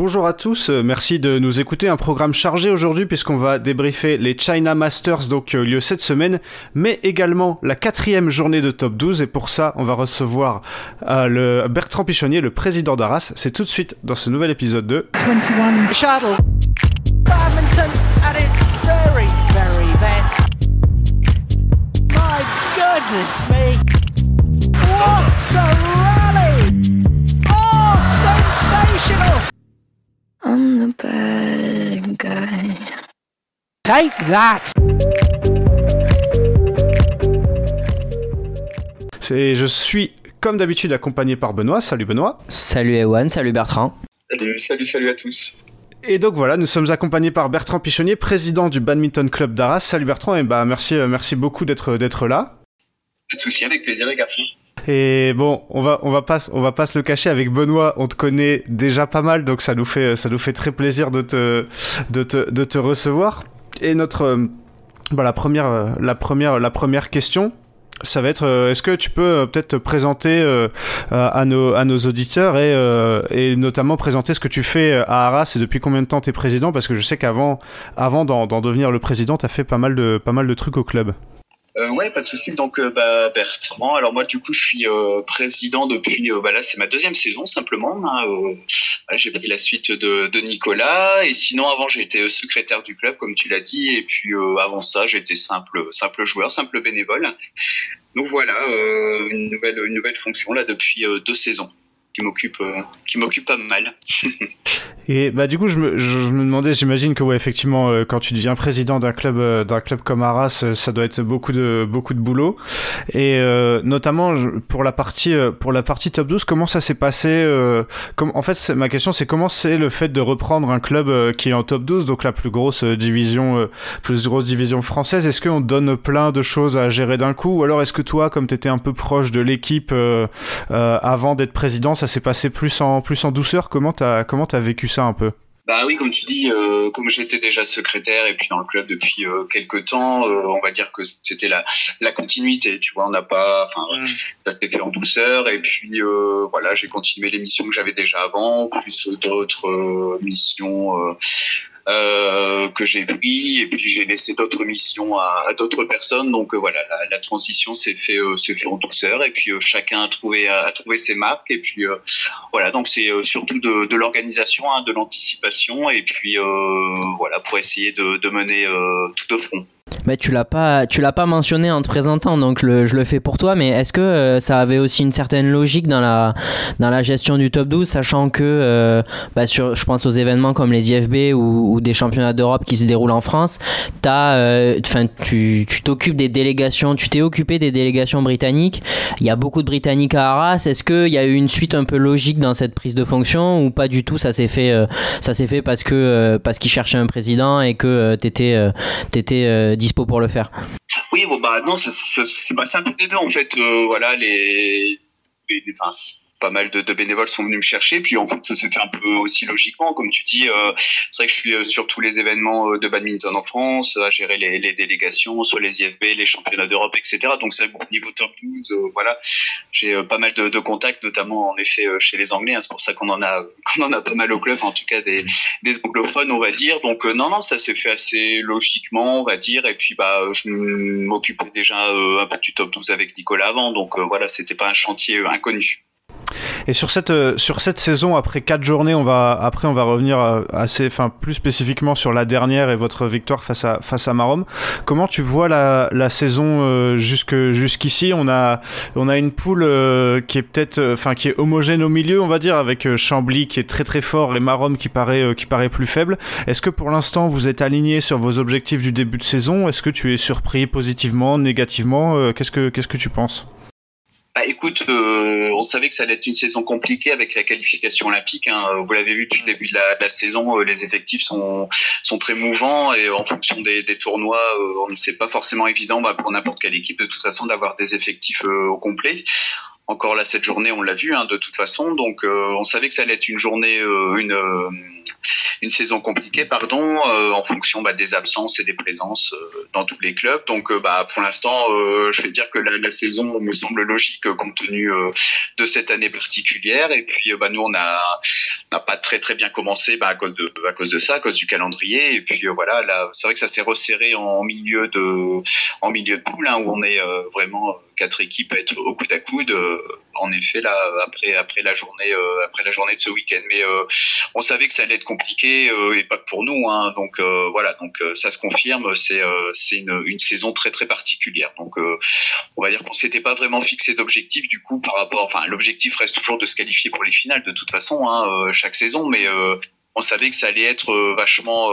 bonjour à tous, euh, merci de nous écouter. Un programme chargé aujourd'hui puisqu'on va débriefer les China Masters, donc euh, lieu cette semaine, mais également la quatrième journée de top 12. Et pour ça, on va recevoir euh, le Bertrand Pichonnier, le président d'Arras. C'est tout de suite dans ce nouvel épisode de 21 Shuttle. Badminton at its very, very best. My goodness me. What a rally! Oh, sensational! I'm the bad guy. Take that! je suis comme d'habitude accompagné par Benoît. Salut Benoît. Salut Ewan, salut Bertrand. Salut, salut, salut à tous. Et donc voilà, nous sommes accompagnés par Bertrand Pichonnier, président du Badminton Club d'Arras. Salut Bertrand, et bah merci, euh, merci beaucoup d'être d'être là. Pas de souci, avec plaisir les garçons. Et bon, on va, on va pas, on va pas se le cacher avec Benoît. On te connaît déjà pas mal, donc ça nous fait, ça nous fait très plaisir de te, de te, de te recevoir. Et notre, euh, bah, la première, euh, la première, la première question, ça va être, euh, est-ce que tu peux peut-être te présenter à, nos, auditeurs et, notamment présenter ce que tu fais à Arras et depuis combien de temps tu es président? Parce que je sais qu'avant avant, d'en devenir le président, tu as fait pas mal, de, pas mal de trucs au club. Euh, ouais, pas de souci. Donc euh, bah, Bertrand. Alors moi du coup je suis euh, président depuis. bah là c'est ma deuxième saison simplement. Hein, j'ai pris la suite de, de, Nicolas et sinon avant j'étais secrétaire du club comme tu l'as dit et puis avant ça j'étais simple simple joueur, simple bénévole. Donc voilà une nouvelle une nouvelle fonction là depuis deux saisons qui m'occupe euh, qui m'occupe pas mal. et bah du coup je me, je me demandais j'imagine que ouais effectivement euh, quand tu deviens président d'un club euh, d'un club comme Arras ça doit être beaucoup de beaucoup de boulot. Et notamment pour la partie pour la partie top 12 comment ça s'est passé comme en fait ma question c'est comment c'est le fait de reprendre un club qui est en top 12 donc la plus grosse division plus grosse division française? Est-ce qu'on donne plein de choses à gérer d'un coup? Ou alors est-ce que toi comme tu étais un peu proche de l'équipe avant d'être président ça s'est passé plus en, plus en douceur? Comment t'as comment as vécu ça? Un peu bah oui, comme tu dis, euh, comme j'étais déjà secrétaire et puis dans le club depuis euh, quelques temps, euh, on va dire que c'était la, la continuité. Tu vois, on n'a pas, enfin, mm. ça s'est fait en douceur et puis voilà, j'ai continué les missions que j'avais déjà avant, plus d'autres missions euh, que j'ai pris et puis j'ai laissé d'autres missions à, d'autres personnes. Donc euh, voilà, la, transition s'est fait euh, fait en douceur et puis chacun a trouvé a trouvé ses marques et puis voilà. Donc c'est surtout de, de l'organisation, hein, de l'anticipation et puis voilà pour essayer de, de mener tout au front. Mais tu l'as pas, tu l'as pas mentionné en te présentant, donc je le fais pour toi. Mais est-ce que euh, ça avait aussi une certaine logique dans la dans la gestion du top 12, sachant que, euh, bah, sur, je pense aux événements comme les IFB ou, des championnats d'Europe qui se déroulent en France, euh, enfin, tu t'occupes des délégations, tu t'es occupé des délégations britanniques. Il y a beaucoup de Britanniques à Arras. Est-ce qu'il y a eu une suite un peu logique dans cette prise de fonction ou pas du tout? Ça s'est fait, ça s'est fait parce que parce qu'ils cherchaient un président et que t'étais t'étais dispo pour le faire Oui, bon, bah non, c'est bah, un peu des deux en fait. Euh, voilà, les, les, les pas mal de, de, bénévoles sont venus me chercher. Puis en fait, ça se fait un peu aussi logiquement, comme tu dis. Euh, c'est vrai que je suis euh, sur tous les événements euh, de badminton en France, à gérer les, les délégations, soit les IFB, les championnats d'Europe, etc. Donc c'est bon niveau top 12. voilà, j'ai pas mal de, de, contacts, notamment en effet chez les Anglais. Hein, c'est pour ça qu'on en a qu'on en a pas mal au club, en tout cas des, des anglophones, on va dire. Donc non, non, ça s'est fait assez logiquement, on va dire. Et puis bah, je m'occupais déjà un peu du top 12 avec Nicolas avant, donc voilà, c'était pas un chantier inconnu. Et sur cette euh, sur cette saison, après quatre journées, on va après on va revenir euh, assez, enfin plus spécifiquement sur la dernière et votre victoire face à face à Marom. Comment tu vois la, la saison euh, jusque jusqu'ici? On a on a une poule qui est peut-être, enfin qui est homogène au milieu, on va dire, avec Chambly qui est très très fort et Marom qui paraît qui paraît plus faible. Est-ce que pour l'instant vous êtes aligné sur vos objectifs du début de saison? Est-ce que tu es surpris positivement, négativement? Qu'est-ce que qu'est-ce que tu penses? Bah, écoute, euh, on savait que ça allait être une saison compliquée avec la qualification olympique. Hein. Vous l'avez vu depuis le début de la, saison, euh, les effectifs sont, sont très mouvants et en fonction des, tournois, euh, on ne sait pas forcément évident bah, pour n'importe quelle équipe de toute façon d'avoir des effectifs au complet. Encore là cette journée, on l'a vu hein, de toute façon. Donc on savait que ça allait être une journée, une une saison compliquée, pardon, en fonction bah, des absences et des présences dans tous les clubs. Donc, bah, pour l'instant, je vais dire que la, saison me semble logique compte tenu de cette année particulière. Et puis, bah, nous, on n'a pas très très bien commencé à cause de ça, à cause du calendrier. Et puis voilà, là, c'est vrai que ça s'est resserré en milieu de en milieu de poule, hein, où on est vraiment quatre équipes à être au coude à coude. Euh, en effet, là, après, après la journée, euh, après la journée de ce week-end, mais euh, on savait que ça allait être compliqué et pas que pour nous. Hein. donc voilà, donc ça se confirme. C'est une, une, saison très très particulière. Donc on va dire qu'on s'était pas vraiment fixé d'objectif du coup par rapport. Enfin, l'objectif reste toujours de se qualifier pour les finales de toute façon hein, chaque saison, mais on savait que ça allait être vachement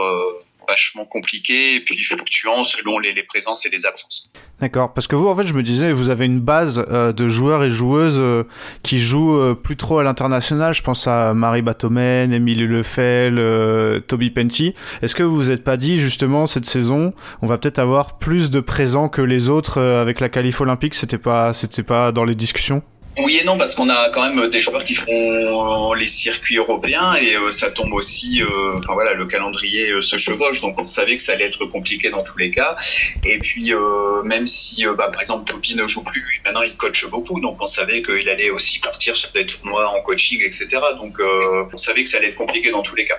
vachement compliqué et puis fluctuant selon les, présences et les absences. D'accord, parce que vous, en fait, je me disais, vous avez une base euh, de joueurs et joueuses euh, qui jouent euh, plus trop à l'international. Je pense à Marie Batomen, Émilie Lefel, Toby Penty. Est-ce que vous vous êtes pas dit, justement, cette saison, on va peut-être avoir plus de présents que les autres avec la qualif olympique? C'était pas, c'était pas dans les discussions? Oui et non, parce qu'on a quand même des joueurs qui font les circuits européens et euh, ça tombe aussi, euh, enfin voilà, le calendrier euh, se chevauche, donc on savait que ça allait être compliqué dans tous les cas. Et puis même si, bah, par exemple, Topi ne joue plus, maintenant il coach beaucoup, donc on savait qu'il allait aussi partir sur des tournois en coaching, etc. Donc on savait que ça allait être compliqué dans tous les cas.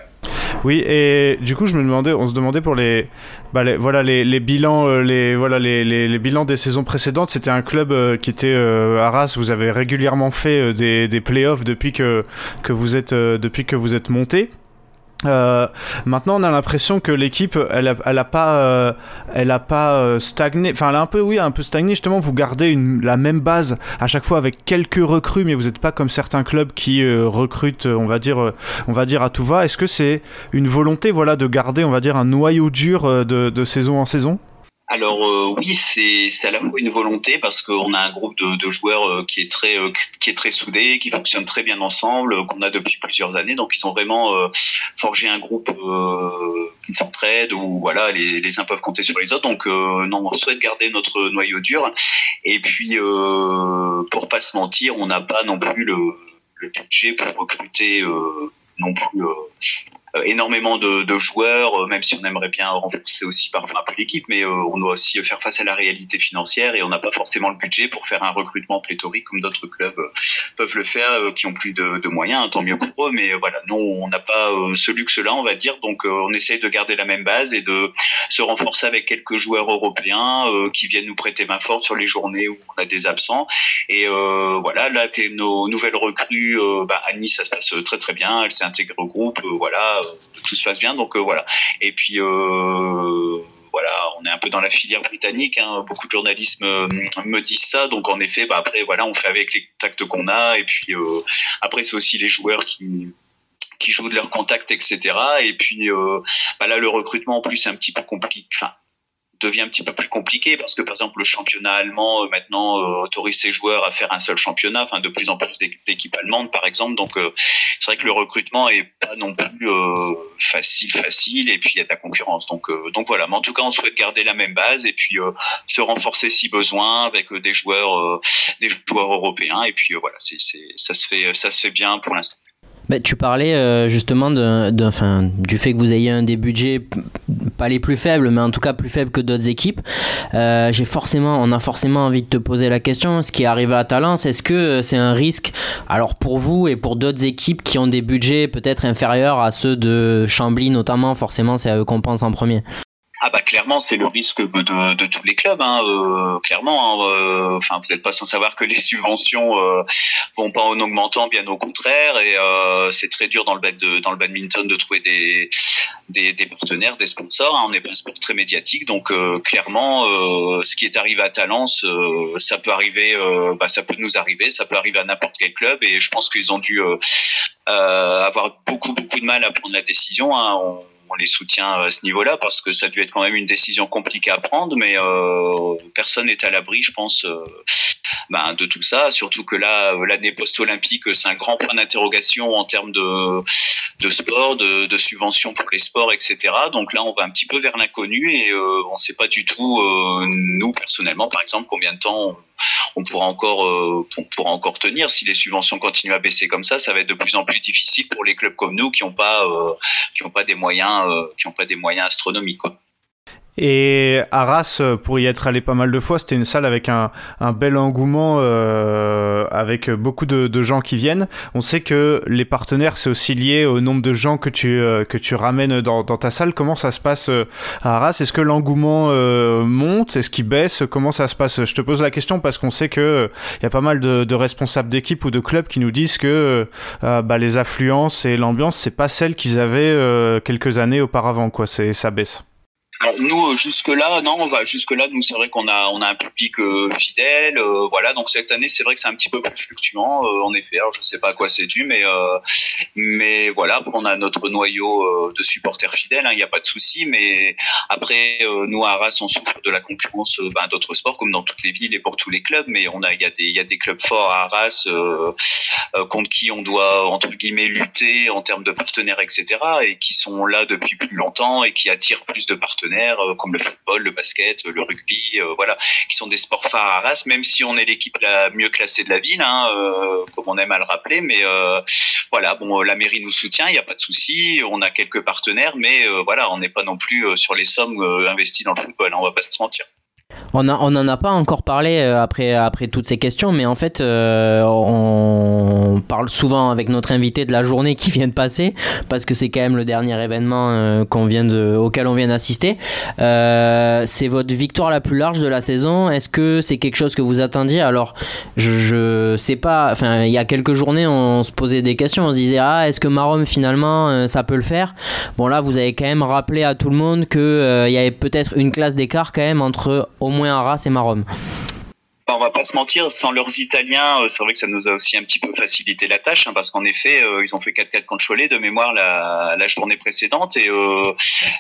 Oui, et du coup, je me demandais, on se demandait pour les, bah, voilà, les, bilans, les, voilà, les, les, bilans des saisons précédentes. C'était un club qui était à Arras. Vous avez régulièrement fait euh, des, des playoffs depuis que, que vous êtes, euh, depuis que vous êtes monté. Euh, maintenant, on a l'impression que l'équipe, elle a, pas, elle a pas stagné. Enfin, elle a un peu, oui, un peu stagné. Justement, vous gardez la même base à chaque fois avec quelques recrues, mais vous n'êtes pas comme certains clubs qui recrutent, on va dire, on va dire à tout va. Est-ce que c'est une volonté, voilà, de garder, on va dire, un noyau dur de saison en saison? Alors euh, oui, c'est à la fois une volonté parce qu'on a un groupe de, joueurs euh, qui est très euh, qui est très soudé, qui fonctionne très bien ensemble, qu'on a depuis plusieurs années. Donc ils ont vraiment forgé un groupe qui s'entraide où voilà les, uns peuvent compter sur les autres. Donc non, on souhaite garder notre noyau dur. Et puis pour pas se mentir, on n'a pas non plus le, budget pour recruter non plus énormément de, de, joueurs, euh, même si on aimerait bien renforcer aussi parfois un peu l'équipe, mais euh, on doit aussi faire face à la réalité financière et on n'a pas forcément le budget pour faire un recrutement pléthorique comme d'autres clubs peuvent le faire, qui ont plus de, de moyens, hein, tant mieux pour eux, mais voilà, nous on n'a pas ce luxe-là, on va dire, donc on essaye de garder la même base et de se renforcer avec quelques joueurs européens qui viennent nous prêter main forte sur les journées où on a des absents. Et voilà, là, nos nouvelles recrues, bah, Annie, ça se passe très très bien, elle s'est intégrée au groupe, voilà euh, tout se passe bien. Donc euh, voilà. Et puis euh, voilà, on est un peu dans la filière britannique. Hein. Beaucoup de journalistes me, disent ça. Donc en effet, bah, après voilà, on fait avec les contacts qu'on a. Et puis après, c'est aussi les joueurs qui jouent de leurs contacts, etc. Et puis bah, là, le recrutement en plus c'est un petit peu compliqué. Devient un petit peu plus compliqué parce que par exemple le championnat allemand euh, maintenant euh, autorise ses joueurs à faire un seul championnat, enfin de plus en plus d'équipes allemandes par exemple. Donc euh, c'est vrai que le recrutement est pas non plus facile facile et puis il y a de la concurrence. Donc donc voilà, mais en tout cas on souhaite garder la même base et puis se renforcer si besoin avec des joueurs des joueurs européens et puis voilà, c'est ça se fait ça se fait bien pour l'instant. Bah, tu parlais euh, justement de, du fait que vous ayez un des budgets pas les plus faibles, mais en tout cas plus faibles que d'autres équipes. Euh, j'ai forcément, on a forcément envie de te poser la question. Ce qui est arrivé à Talence, est-ce que euh, c'est un risque Alors pour vous et pour d'autres équipes qui ont des budgets peut-être inférieurs à ceux de Chambly notamment, forcément c'est à eux qu'on pense en premier? Ah bah clairement c'est le risque de, de, tous les clubs hein, euh, clairement hein, euh, enfin vous n'êtes pas sans savoir que les subventions euh, vont pas en augmentant bien au contraire et euh, c'est très dur dans le de, dans le badminton de trouver des des, des partenaires des sponsors hein, on n'est pas un sport très médiatique donc clairement ce qui est arrivé à Talence ça peut arriver bah, ça peut nous arriver ça peut arriver à n'importe quel club et je pense qu'ils ont dû avoir beaucoup beaucoup de mal à prendre la décision hein, on les soutient à ce niveau-là parce que ça a dû être quand même une décision compliquée à prendre, mais euh, personne n'est à l'abri, je pense, euh, ben, de tout ça. Surtout que là, l'année post-olympique, c'est un grand point d'interrogation en termes de, de sport, de, subventions pour les sports, etc. Donc là, on va un petit peu vers l'inconnu et euh, on ne sait pas du tout, nous personnellement, par exemple, combien de temps on pourra encore, on pourra encore tenir. Si les subventions continuent à baisser comme ça, ça va être de plus en plus difficile pour les clubs comme nous qui n'ont pas, qui ont pas des moyens, qui ont pas des moyens astronomiques. Quoi. Et Arras, euh, pour y être allé pas mal de fois, c'était une salle avec un, un bel engouement, euh, avec beaucoup de, de, gens qui viennent. On sait que les partenaires, c'est aussi lié au nombre de gens que tu, euh, que tu ramènes dans, dans, ta salle. Comment ça se passe euh, à Arras? Est-ce que l'engouement monte? Est-ce qu'il baisse? Comment ça se passe? Je te pose la question parce qu'on sait que il y a pas mal de, de responsables d'équipe ou de clubs qui nous disent que bah, les affluences et l'ambiance, c'est pas celle qu'ils avaient quelques années auparavant. Quoi, c'est ça baisse. Alors nous euh, jusque là non on va jusque là nous c'est vrai qu'on a on a un public euh, fidèle euh, voilà. Donc cette année c'est vrai que c'est un petit peu plus fluctuant en effet. Alors je sais pas à quoi c'est dû mais mais voilà on a notre noyau de supporters fidèles il hein, n'y a pas de souci. Mais après nous à Arras on souffre de la concurrence ben, d'autres sports comme dans toutes les villes et pour tous les clubs. Mais on a il y a des il y a des clubs forts à Arras contre qui on doit entre guillemets lutter en termes de partenaires etc et qui sont là depuis plus longtemps et qui attirent plus de partenaires euh, comme le football, le basket, le rugby, euh, voilà, qui sont des sports phares à Arras, même si on est l'équipe la mieux classée de la ville, hein, euh, comme on aime à le rappeler. Mais voilà, bon, la mairie nous soutient, il n'y a pas de souci. On a quelques partenaires, mais voilà, on n'est pas non plus sur les sommes investies dans le football. Hein, on va pas se mentir. On n'en a pas encore parlé après, après toutes ces questions, mais en fait, on parle souvent avec notre invité de la journée qui vient de passer, parce que c'est quand même le dernier événement qu'on vient auquel on vient d'assister. Euh, c'est votre victoire la plus large de la saison. Est-ce que c'est quelque chose que vous attendiez? Alors, je, je sais pas, enfin, il y a quelques journées, on se posait des questions, on se disait, ah, est-ce que Marom finalement, euh, ça peut le faire? Bon, là, vous avez quand même rappelé à tout le monde qu'il euh, il y avait peut-être une classe d'écart quand même entre au moins Arras et Marom on va pas se mentir, sans leurs Italiens, euh, c'est vrai que ça nous a aussi un petit peu facilité la tâche, hein, parce qu'en effet, euh, ils ont fait 4-4 contre Cholet de mémoire la, journée précédente, et euh,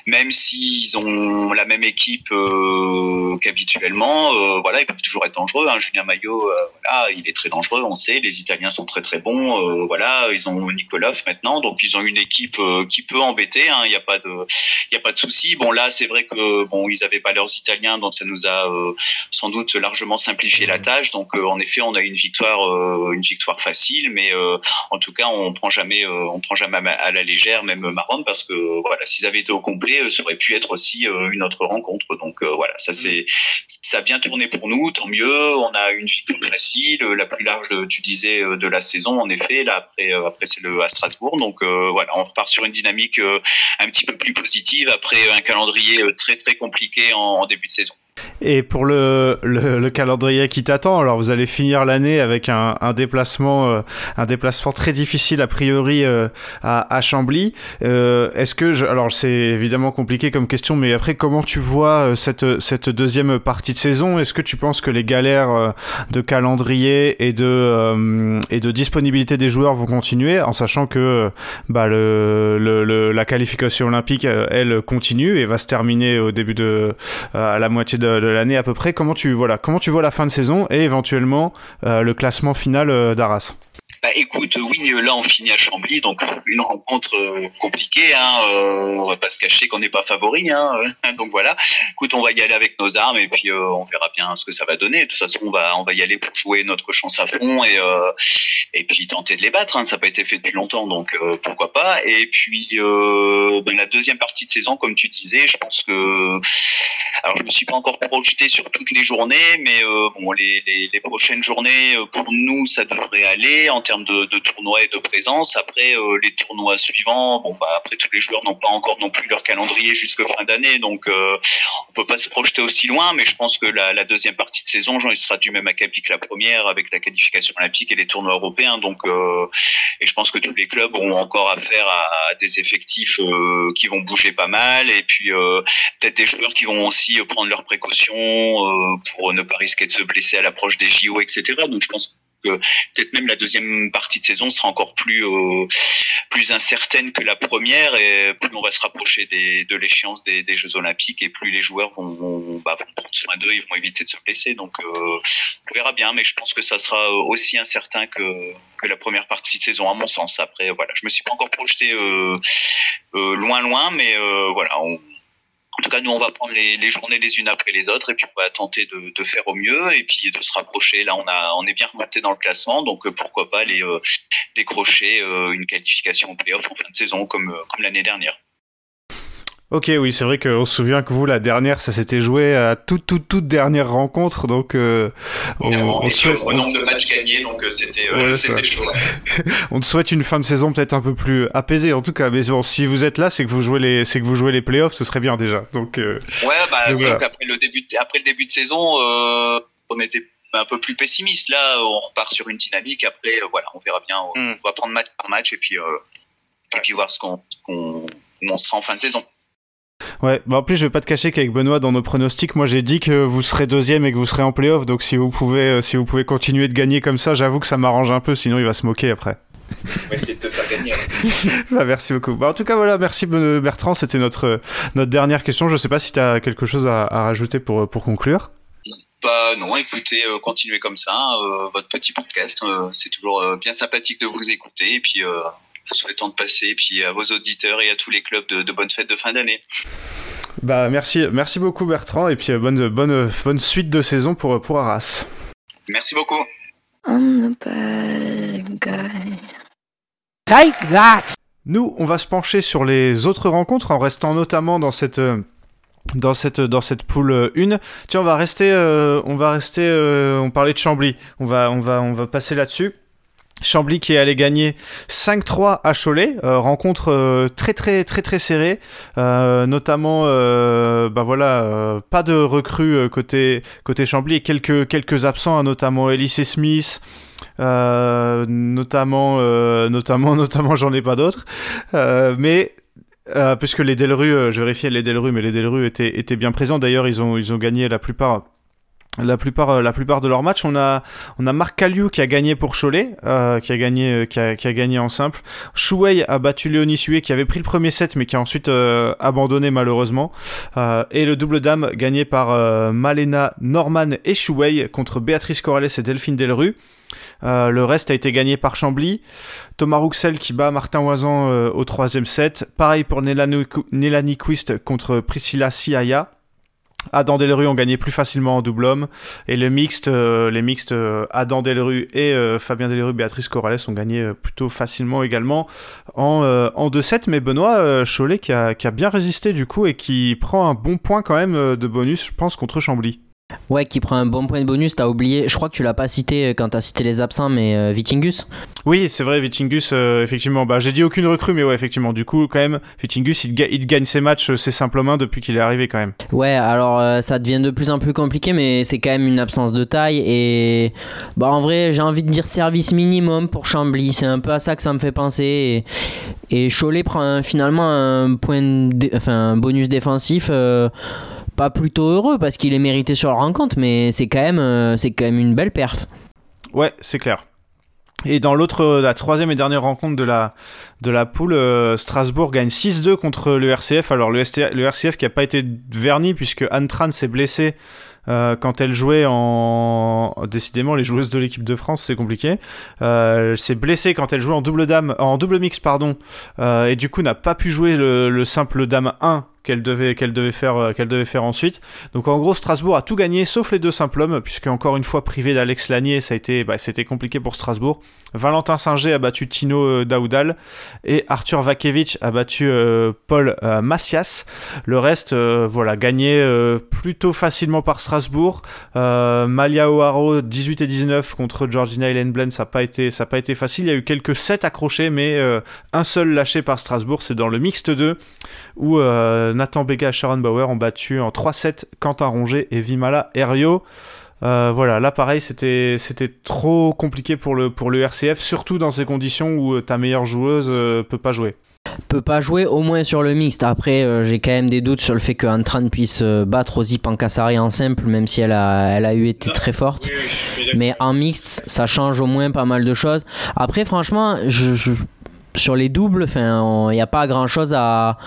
même s'ils ont la même équipe euh, qu'habituellement, voilà, ils peuvent toujours être dangereux. Hein. Julien Maillot, voilà, il est très dangereux, on sait. Les Italiens sont très très bons, voilà, ils ont Nikolov maintenant, donc ils ont une équipe qui peut embêter. Hein. Il n'y a pas de, il a pas de souci. Bon là, c'est vrai que bon, ils avaient pas leurs Italiens, donc ça nous a sans doute largement simplifié la tâche. Donc euh, en effet, on a une victoire, euh, une victoire facile, mais euh, en tout cas, on prend jamais, on prend jamais à la légère, même Maron, parce que voilà, s'ils avaient été au complet, ça aurait pu être aussi une autre rencontre. Donc voilà, ça c'est, ça a bien tourné pour nous, tant mieux. On a une victoire facile, la plus large, tu disais, de la saison. En effet, là après, après c'est le à Strasbourg. Donc voilà, on repart sur une dynamique un petit peu plus positive après un calendrier très très compliqué en début de saison. Et pour le, le, calendrier qui t'attend, alors vous allez finir l'année avec un, déplacement, euh, un déplacement très difficile a priori euh, à, Chambly. Euh, Est-ce que, alors c'est évidemment compliqué comme question, mais après comment tu vois cette, deuxième partie de saison? Est-ce que tu penses que les galères de calendrier et de, disponibilité des joueurs vont continuer, en sachant que bah, la qualification olympique, elle continue et va se terminer au début de, à la moitié de de, l'année à peu près. Comment tu, comment tu vois la fin de saison et éventuellement euh, le classement final euh, d'Arras? Bah, écoute, oui, là on finit à Chambly, donc une rencontre euh, compliquée. Hein, euh, on va pas se cacher qu'on n'est pas favori. Hein, euh, donc voilà. Écoute, on va y aller avec nos armes et puis euh, on verra bien ce que ça va donner. De toute façon, on va on va y aller pour jouer notre chance à fond et et puis tenter de les battre. Hein. Ça n'a pas été fait depuis longtemps, donc pourquoi pas. Et puis ben, la deuxième partie de saison, comme tu disais, je pense que alors je me suis pas encore projeté sur toutes les journées, mais bon les prochaines journées pour nous ça devrait aller en termes de, de tournois et de présence. Après, euh, les tournois suivants, bon, bah, après, tous les joueurs n'ont pas encore non plus leur calendrier jusqu'à fin d'année, donc euh, on peut pas se projeter aussi loin, mais je pense que la, deuxième partie de saison, il sera du même acabit que la première, avec la qualification olympique et les tournois européens. Donc, euh, et je pense que tous les clubs auront encore affaire à, à des effectifs euh, qui vont bouger pas mal, et puis peut-être des joueurs qui vont aussi prendre leurs précautions pour ne pas risquer de se blesser à l'approche des JO, etc. Donc, je pense peut-être même la deuxième partie de saison sera encore plus euh, plus incertaine que la première et plus on va se rapprocher des, de l'échéance des, des, Jeux Olympiques et plus les joueurs vont, bah, vont prendre soin d'eux, ils vont éviter de se blesser. Donc euh, on verra bien, mais je pense que ça sera aussi incertain que que la première partie de saison à mon sens. Après voilà, je me suis pas encore projeté euh, euh loin loin, mais euh, voilà. En tout cas, nous, on va prendre les, journées les unes après les autres et puis on va tenter de, faire au mieux et puis de se rapprocher. Là, on, a, on est bien remonté dans le classement, donc euh, pourquoi pas aller euh, décrocher euh, une qualification au playoff en fin de saison comme, comme l'année dernière. Ok, oui, c'est vrai qu'on se souvient que vous, la dernière, ça s'était joué à toute, toute, toute dernière rencontre, donc euh, on, on souhaite... au nombre de matchs gagnés, donc euh, c'était euh, chaud. on te souhaite une fin de saison peut-être un peu plus apaisée, en tout cas. Mais bon, si vous êtes là, c'est que vous jouez les, c'est que vous jouez les playoffs, ce serait bien déjà. Donc. ouais, bah, après le début, de, après le début de saison, on était un peu plus pessimiste. Là, on repart sur une dynamique. Après, voilà, on verra bien. On, hmm. va prendre match par match et puis, et puis voir ce qu'on, qu'on, on sera en fin de saison. Ouais, bah en plus je vais pas te cacher qu'avec Benoît dans nos pronostics, moi j'ai dit que vous serez deuxième et que vous serez en playoff, donc si vous pouvez, euh, si vous pouvez continuer de gagner comme ça, j'avoue que ça m'arrange un peu, sinon il va se moquer après. On va essayer de te faire gagner. bah, merci beaucoup. Bah, en tout cas voilà, merci Bertrand, c'était notre notre dernière question. Je sais pas si tu as quelque chose à, rajouter pour pour conclure. Bah non, écoutez, euh, continuez comme ça, euh, votre petit podcast, c'est toujours bien sympathique de vous écouter et puis vous souhaitant de passer, puis à vos auditeurs et à tous les clubs de, de bonnes fêtes de fin d'année. Bah merci, merci beaucoup Bertrand et puis euh, bonne, bonne, bonne suite de saison pour, pour Arras. Merci beaucoup. Take that. Nous, on va se pencher sur les autres rencontres en restant notamment dans cette euh, dans cette dans cette poule 1. Tiens, on va rester euh, on va rester on parlait de Chambly. On va on va on va passer là-dessus. Chambly qui est allé gagner 5-3 à Cholet, euh, rencontre euh, très très très très serrée, euh, notamment bah voilà pas de recrues côté côté Chambly et quelques quelques absents, hein, notamment Elise Smith. notamment notamment notamment j'en ai pas d'autres mais puisque les Delru, je vérifiais les Delru, mais les Delru étaient, étaient bien présents. D'ailleurs, ils ont, ils ont gagné la plupart la plupart, euh, la plupart de leurs matchs. On a, on a Marc Caliou qui a gagné pour Cholet, euh, qui a gagné, euh, qui a, gagné en simple. Shuei a battu Léonie Sue qui avait pris le premier set mais qui a ensuite abandonné malheureusement. et le double dame gagné par Malena Norman et Shuei contre Béatrice Corrales et Delphine Delru. le reste a été gagné par Chambly. Thomas Rouxel qui bat Martin Oisan au troisième set. Pareil pour Nelani Quist contre Priscilla Siaya. Adam Delru ont gagné plus facilement en double homme et le mixte, euh, les mixtes euh, Adam Delru et euh, Fabien Delru, Béatrice Corrales ont gagné plutôt facilement également en, en 2-7 mais Benoît Cholet qui a, qui a, bien résisté du coup et qui prend un bon point quand même de bonus je pense contre Chambly. Ouais, qui prend un bon point de bonus. T'as oublié, je crois que tu l'as pas cité quand t'as cité les absents, mais euh, Vitingus. Oui, c'est vrai, Vitingus, euh, effectivement. Bah, j'ai dit aucune recrue, mais ouais, effectivement. Du coup, quand même, Vitingus, il, il gagne ses matchs, c'est simplement depuis qu'il est arrivé, quand même. Ouais, alors euh, ça devient de plus en plus compliqué, mais c'est quand même une absence de taille. Et bah, en vrai, j'ai envie de dire service minimum pour Chambly. C'est un peu à ça que ça me fait penser. Et, et Cholet prend finalement un point, enfin, un bonus défensif pas plutôt heureux parce qu'il est mérité sur la rencontre, mais c'est quand même, euh, c'est quand même une belle perf. Ouais, c'est clair. Et dans l'autre, euh, la troisième et dernière rencontre de la, de la poule, euh, Strasbourg gagne 6-2 contre le RCF. Alors le, RCF qui n'a pas été verni puisque Anne Tran s'est blessée quand elle jouait en... Décidément, les joueuses de l'équipe de France, c'est compliqué. elle s'est blessée quand elle jouait en double dame, en double mix, pardon, et du coup n'a pas pu jouer le, le simple dame 1 qu'elle devait, qu'elle devait, faire, euh, devait faire ensuite. Donc en gros, Strasbourg a tout gagné, sauf les deux simples hommes, puisque encore une fois privé d'Alex Lanier, ça a été, bah, c'était compliqué pour Strasbourg. Valentin Singer a battu Tino euh, Daoudal et Arthur Vakevich a battu euh, Paul Massias. Le reste, voilà, gagné plutôt facilement par Strasbourg. Malia O'Haro 18 et 19 contre Georgina Helen ça n'a pas pas été facile. Il y a eu quelques sets accrochés, mais un seul lâché par Strasbourg, c'est dans le mixte 2 où Nathan Bega et Sharon Bauer ont battu en 3-7 Quentin Ronget et Vimala Herrio. Euh, voilà, là pareil, c'était c'était trop compliqué pour le pour le RCF, surtout dans ces conditions où euh, ta meilleure joueuse euh, peut pas jouer. Peut pas jouer au moins sur le mixte. Après, j'ai quand même des doutes sur le fait qu'Antran puisse battre Rosie Pancassari en simple, même si elle a elle a eu été très forte. Mais en mixte, ça change au moins pas mal de choses. Après, franchement, je, sur les doubles, il n'y a pas grand chose à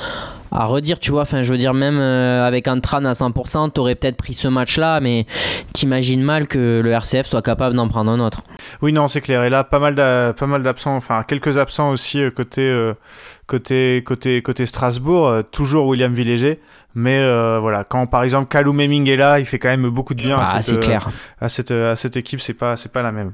à redire, tu vois. Enfin, je veux dire, même avec un Tran à 100%, t'aurais peut-être pris ce match-là, mais t'imagines mal que le RCF soit capable d'en prendre un autre. Oui, non, c'est clair. Et là, pas mal d'absents, enfin, quelques absents aussi côté, côté, côté, côté Strasbourg. toujours William Villéger. Mais voilà, quand par exemple Kalou Meming est là, il fait quand même beaucoup de bien ah, à, cette, clair. à, cette, à cette équipe. C'est pas, c'est pas la même.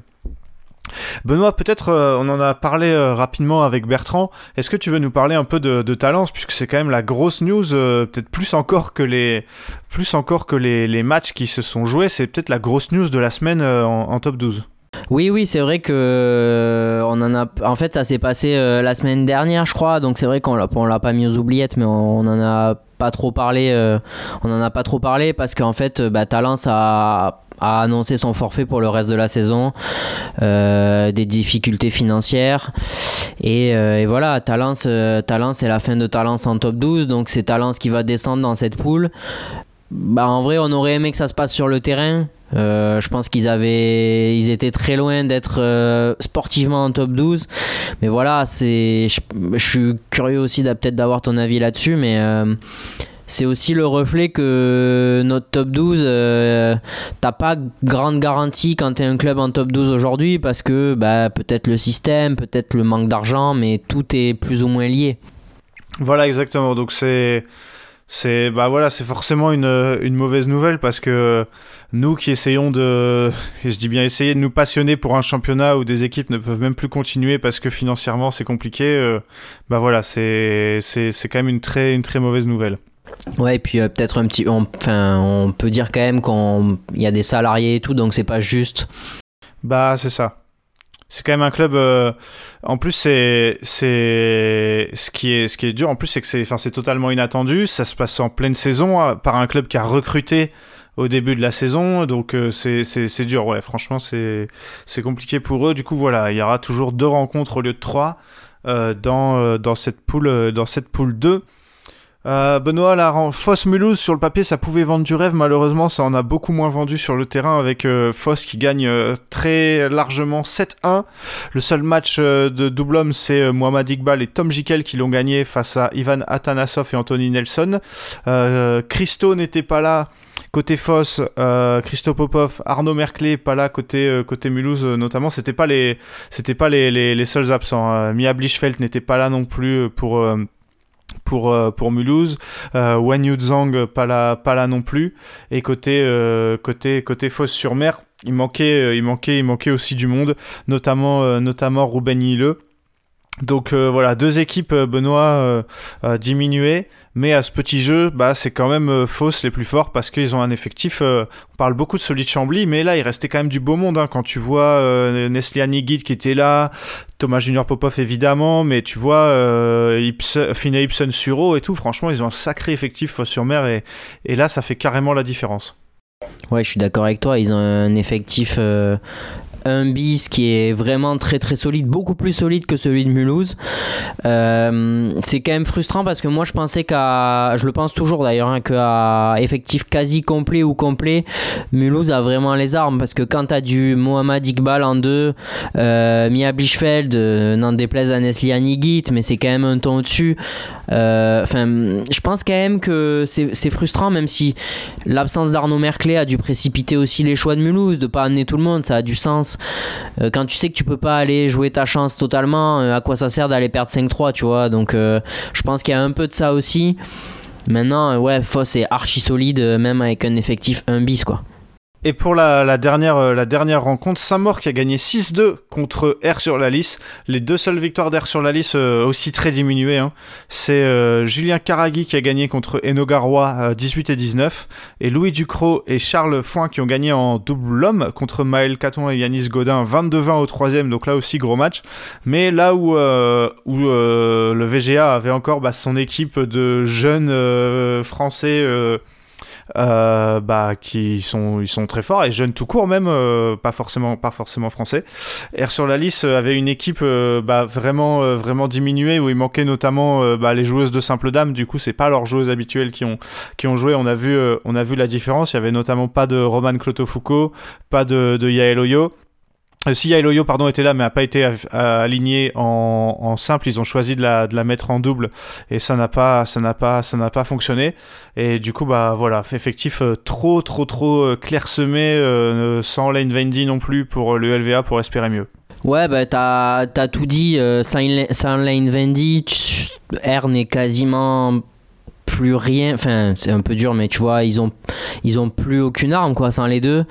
Benoît, peut-être euh, on en a parlé euh, rapidement avec Bertrand. Est-ce que tu veux nous parler un peu de, Talence, puisque c'est quand même la grosse news, euh, peut-être plus encore que les plus encore que les, matchs qui se sont joués, c'est peut-être la grosse news de la semaine en, top 12. Oui, oui, c'est vrai que on en fait, ça s'est passé la semaine dernière, je crois. Donc c'est vrai qu'on l'a, l'a pas mis aux oubliettes, mais on, en a pas trop parlé. on en pas trop parlé parce qu'en fait, bah, Talence a a annoncé son forfait pour le reste de la saison, euh, des difficultés financières. Et, euh, voilà, Talence, euh, c'est la fin de Talence en top 12, donc c'est Talence qui va descendre dans cette poule. Bah, en vrai, on aurait aimé que ça se passe sur le terrain. je pense qu'ils avaient, ils étaient très loin d'être sportivement en top 12. Mais voilà, c'est, je, je suis curieux aussi peut-être d'avoir ton avis là-dessus. Mais c'est aussi le reflet que notre top 12, euh, t'as pas grande garantie quand t'es un club en top 12 aujourd'hui parce que bah, peut-être le système, peut-être le manque d'argent, mais tout est plus ou moins lié. Voilà, exactement. Donc c'est. C'est bah voilà, c'est forcément une, une, mauvaise nouvelle parce que nous qui essayons de, je dis bien essayer de nous passionner pour un championnat où des équipes ne peuvent même plus continuer parce que financièrement c'est compliqué, euh, bah voilà, c'est c'est quand même une très une très mauvaise nouvelle. Ouais, et puis euh, peut-être un petit. Enfin, on, peut dire quand même qu'il y a des salariés et tout, donc c'est pas juste. Bah, c'est ça. C'est quand même un club. Euh, en plus, c'est c'est ce qui est ce qui est dur. En plus, c'est que c'est enfin c'est totalement inattendu. Ça se passe en pleine saison hein, par un club qui a recruté au début de la saison. Donc euh, c'est dur. Ouais, franchement, c'est c'est compliqué pour eux. Du coup, voilà, il y aura toujours deux rencontres au lieu de trois dans dans cette poule dans cette poule 2. Euh, Benoît, la Foss Mulhouse sur le papier, ça pouvait vendre du rêve. Malheureusement, ça en a beaucoup moins vendu sur le terrain avec euh, Foss qui gagne euh, très largement 7-1. Le seul match de double homme, c'est Mohamed Iqbal et Tom Jikel qui l'ont gagné face à Ivan Atanasov et Anthony Nelson. Christo n'était pas là. Côté Foss, Christo Popov, Arnaud Merclé, pas là côté Mulhouse notamment. C'était pas les c'était pas les, les, seuls absents. Hein. Mia Blichfeld n'était pas là non plus pour pour, euh, pour Mulhouse. Euh, Wan Yuzhang, pas là, pas là non plus. Et côté, euh, côté, côté Fosse-sur-Mer, il manquait, il, manquait, il manquait aussi du monde, notamment, notamment Ruben Hille. Donc voilà, deux équipes, Benoît, diminuées. Mais à ce petit jeu, bah, c'est quand même euh, fausse les plus forts parce qu'ils ont un effectif. Euh, on parle beaucoup de Solid Chambly, mais là, il restait quand même du beau monde. Hein, quand tu vois euh, Nestlé Nigit qui était là, Thomas Junior Popov évidemment, mais tu vois euh, Ibsen, Ibsen Suro et tout. Franchement, ils ont un sacré effectif sur mer et là, ça fait carrément la différence. Ouais, je suis d'accord avec toi. Ils ont un effectif un bis qui est vraiment très très solide, beaucoup plus solide que celui de Mulhouse. Euh, c'est quand même frustrant parce que moi je pensais qu'à, je le pense toujours d'ailleurs, hein, qu'à effectif quasi complet ou complet, Mulhouse a vraiment les armes parce que quand tu as du Mohamed Iqbal en deux, euh, Mia Blichfeld, euh, n'en déplaise à Nesli Anigit, mais c'est quand même un ton au-dessus. Euh, enfin, je pense quand même que c'est frustrant, même si l'absence d'Arnaud Merclé a dû précipiter aussi les choix de Mulhouse, de pas amener tout le monde, ça a du sens. Euh, quand tu sais que tu peux pas aller jouer ta chance totalement, euh, à quoi ça sert d'aller perdre 5-3, tu vois? Donc, je pense qu'il y a un peu de ça aussi. Maintenant, ouais, Foss est archi solide, même avec un effectif 1 bis, quoi. Et pour la, dernière, euh, la dernière rencontre, Saint-Maur qui a gagné 6-2 contre R sur la liste. Les deux seules victoires d'R sur la liste euh, aussi très diminuées. Hein. C'est euh, Julien Caragui qui a gagné contre Enogarois 18 et 19. Et Louis Ducrot et Charles Foin qui ont gagné en double homme contre Maël Caton et Yanis Godin 22-20 au troisième. Donc là aussi gros match. Mais là où, où le VGA avait encore bah, son équipe de jeunes Français euh, bah, qui sont, ils sont très forts et jeunes tout court même, euh, pas forcément, pas forcément français. Air sur la liste avait une équipe euh, bah, vraiment, vraiment diminuée où il manquait notamment bah, les joueuses de simple dame. Du coup, c'est pas leurs joueuses habituelles qui ont, qui ont joué. On a vu, on a vu la différence. Il y avait notamment pas de Roman Clotofoucault, pas de, de Yael Oyo. Euh, si Yoyo pardon était là mais n'a pas été aligné en, simple, ils ont choisi de la, de la mettre en double et ça n'a pas ça n'a pas ça n'a pas fonctionné et du coup bah voilà effectif euh, trop trop trop euh, clairsemé sans Lane Vendy non plus pour le LVA pour espérer mieux. Ouais bah t'as as tout dit sans, Lane Vendy R n'est quasiment plus rien. Enfin, c'est un peu dur, mais tu vois, ils ont, ils ont plus aucune arme, quoi, sans les deux.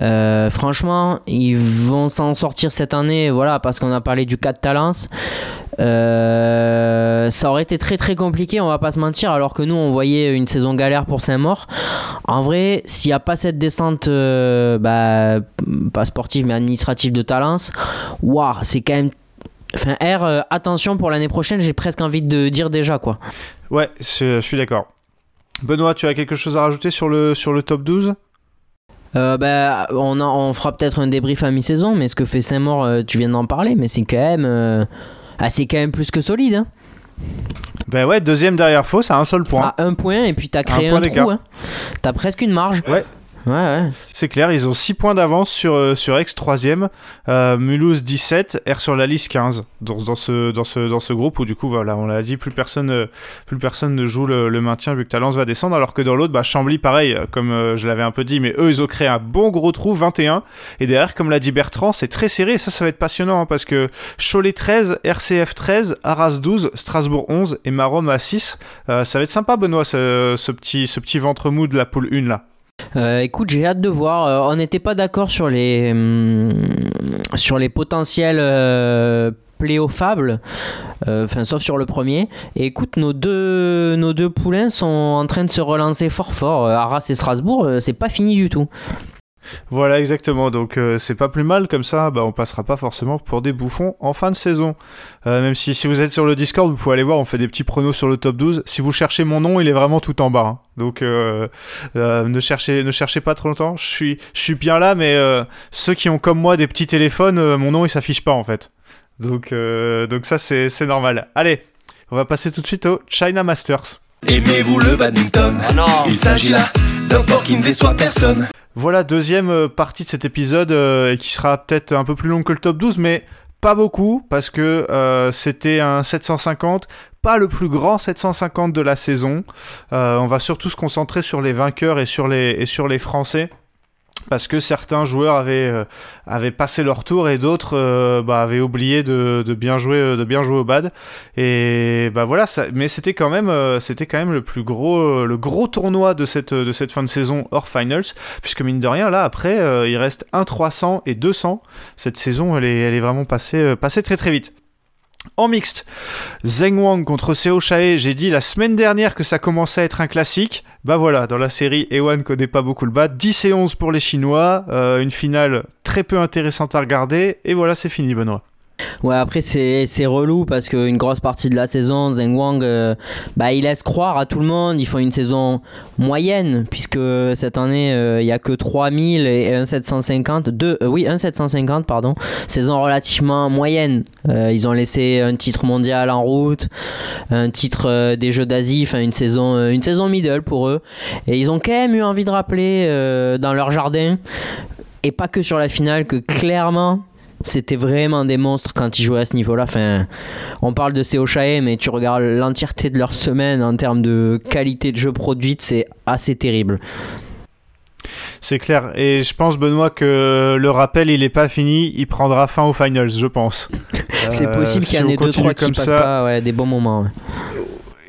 Euh, franchement, ils vont s'en sortir cette année, voilà, parce qu'on a parlé du cas de Talence. Euh, ça aurait été très très compliqué, on va pas se mentir, alors que nous on voyait une saison galère pour Saint-Maur. En vrai, s'il n'y a pas cette descente, euh, bah, pas sportive mais administrative de Talence, waouh, c'est quand même Enfin, R, attention pour l'année prochaine, j'ai presque envie de dire déjà quoi. Ouais, je suis d'accord. Benoît, tu as quelque chose à rajouter sur le, sur le top 12 euh, bah, on, on fera peut-être un débrief à mi-saison, mais ce que fait Saint-Maur, euh, tu viens d'en parler, mais c'est quand même, euh, ah, c'est quand même plus que solide. Hein. Ben ouais, deuxième derrière faux, ça a un seul point. Ah, un point, et puis t'as créé un, un trou. Hein. T'as presque une marge. Ouais, c'est clair, ils ont 6 points d'avance sur, euh, sur Aix 3ème, euh, Mulhouse 17, R sur la liste 15 dans, ce, groupe où du coup, on l'a dit, plus personne, euh, ne joue le, maintien vu que Talence va descendre, alors que dans l'autre, bah, Chambly, pareil, comme je l'avais un peu dit, mais eux, ils ont créé un bon gros trou, 21, et derrière, comme l'a dit Bertrand, c'est très serré, et ça, ça va être passionnant, hein, parce que Cholet 13, RCF 13, Arras 12, Strasbourg 11 et Marom à 6, ça va être sympa, Benoît, ce, ce, petit, ce petit ventre mou de la poule 1 là. Euh, écoute, j'ai hâte de voir. Euh, on n'était pas d'accord sur les hum, sur les potentiels euh, pléophables, enfin sauf sur le premier. Écoute, nos deux nos deux poulains sont en train de se relancer fort fort. Arras et Strasbourg, c'est pas fini du tout. Voilà, exactement. Donc euh, c'est pas plus mal comme ça. Bah, on passera pas forcément pour des bouffons en fin de saison. Euh, même si, si vous êtes sur le Discord, vous pouvez aller voir. On fait des petits pronos sur le top 12. Si vous cherchez mon nom, il est vraiment tout en bas. Hein. Donc euh, ne cherchez pas trop longtemps. Je suis suis bien là, mais ceux qui ont comme moi des petits téléphones, mon nom il s'affiche pas en fait. Donc donc ça c'est normal. Allez, on va passer tout de suite au China Masters. Aimez-vous le badminton ah Il s'agit là d'un sport qui ne déçoit personne. Voilà, deuxième euh, partie de cet épisode euh, et qui sera peut-être un peu plus long que le top 12, mais pas beaucoup parce que euh, c'était un 750, pas le plus grand 750 de la saison. on va surtout se concentrer sur les vainqueurs et sur les, et sur les Français parce que certains joueurs avaient, euh, avaient passé leur tour et d'autres euh, bah, avaient oublié de, de, bien jouer euh, de bien jouer au bad. Et bah voilà ça, mais c'était quand même c'était quand même le plus gros le gros tournoi de cette de cette fin de saison hors finals puisque mine de rien là après il reste 1 300 et 200 cette saison elle est elle est vraiment passée passée très très vite en mixte, Zheng Wang contre Seo Shae, j'ai dit la semaine dernière que ça commençait à être un classique. Bah voilà, dans la série, Ewan connaît pas beaucoup le bas. 10 et 11 pour les Chinois, euh, une finale très peu intéressante à regarder, et voilà, c'est fini Benoît. Ouais, après, c'est, relou parce qu'une grosse partie de la saison, Zheng Wang, euh, bah, il laisse croire à tout le monde. Ils font une saison moyenne, puisque cette année, euh, il n'y a que 3000 et un 750. Deux, euh, oui, un 750, pardon. Saison relativement moyenne. ils ont laissé un titre mondial en route, un titre des Jeux d'Asie, enfin, une saison, une saison middle pour eux. Et ils ont quand même eu envie de rappeler dans leur jardin, et pas que sur la finale, que clairement c'était vraiment des monstres quand ils jouaient à ce niveau-là. Enfin, on parle de Seo mais tu regardes l'entièreté de leur semaine en termes de qualité de jeu produite, c'est assez terrible. C'est clair. Et je pense, Benoît, que le rappel, il n'est pas fini. Il prendra fin aux finals, je pense. c'est possible qu'il y en ait deux, trois qui passent pas ouais, des bons moments.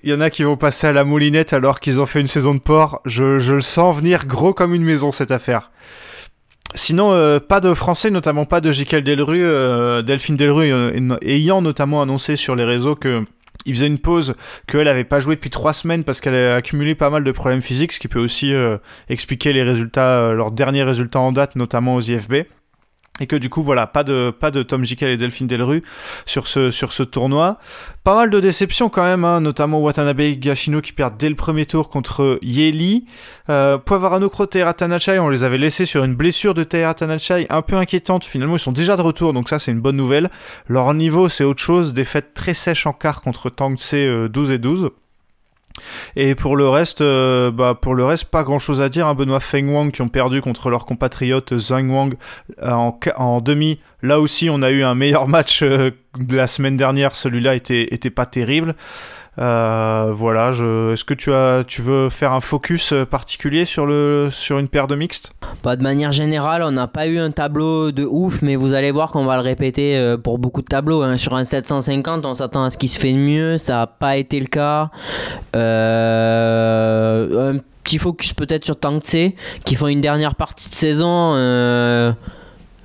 Il y en a qui vont passer à la moulinette alors qu'ils ont fait une saison de port. Je, je le sens venir gros comme une maison, cette affaire. Sinon, euh, pas de français, notamment pas de Jiquel Delru, euh, Delphine Delru euh, ayant notamment annoncé sur les réseaux que il faisait une pause, qu'elle avait pas joué depuis trois semaines parce qu'elle a accumulé pas mal de problèmes physiques, ce qui peut aussi expliquer les résultats, leurs derniers résultats en date, notamment aux IFB et que du coup voilà pas de pas de Tom Jikel et Delphine Delru sur ce sur ce tournoi. Pas mal de déceptions quand même hein, notamment Watanabe et Gashino qui perdent dès le premier tour contre Yeli euh, Poivarano Taira Tanachai on les avait laissés sur une blessure de Taira Tanachai un peu inquiétante. Finalement ils sont déjà de retour donc ça c'est une bonne nouvelle. Leur niveau c'est autre chose. Défaite très sèche en quart contre Tangtse 12 euh, et 12 Et pour le reste, bah, pour le reste, pas grand chose à dire. Hein. Benoît Feng Wang qui ont perdu contre leur compatriote Zhang Wang en, en, demi. Là aussi, on a eu un meilleur match de la semaine dernière. Celui-là était, était pas terrible. Euh, voilà, est-ce que tu, as, tu veux faire un focus euh, particulier sur, le, sur une paire de mixtes? Pas de manière générale, on n'a pas eu un tableau de ouf, mais vous allez voir qu'on va le répéter euh, pour beaucoup de tableaux. Hein. Sur un 750, on s'attend à ce qui se fait de mieux, ça n'a pas été le cas. un petit focus peut-être sur Tangtse, qui font une dernière partie de saison,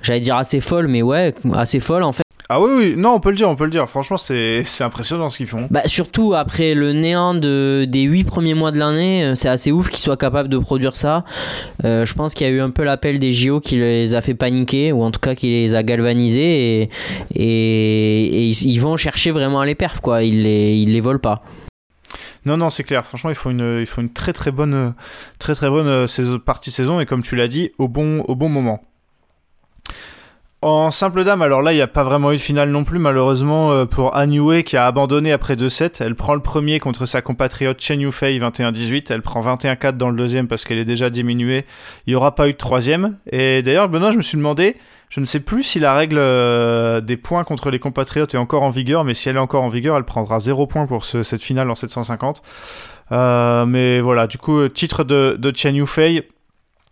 j'allais dire assez folle, mais ouais, assez folle en fait. Ah oui, oui, non, on peut le dire, on peut le dire. Franchement, c'est impressionnant ce qu'ils font. Bah, surtout après le néant de, des 8 premiers mois de l'année, euh, c'est assez ouf qu'ils soient capables de produire ça. Euh, je pense qu'il y a eu un peu l'appel des JO qui les a fait paniquer, ou en tout cas qui les a galvanisés, et, et, ils vont chercher vraiment à les perfs, quoi. Ils les, ils les volent pas. Non, non, c'est clair. Franchement, il faut une, il faut une très très bonne, très très bonne euh, partie de saison, et comme tu l'as dit, au bon, au bon moment. En simple dame, alors là, il n'y a pas vraiment eu de finale non plus, malheureusement, euh, pour Han Yue qui a abandonné après 2-7. Elle prend le premier contre sa compatriote Chen Yufei 21-18. Elle prend 21-4 dans le deuxième parce qu'elle est déjà diminuée. Il n'y aura pas eu de troisième. Et d'ailleurs, Benoît, je me suis demandé, je ne sais plus si la règle euh, des points contre les compatriotes est encore en vigueur, mais si elle est encore en vigueur, elle prendra 0 points pour cette finale en 750. Euh, mais voilà, du coup, titre de, de Chen Yufei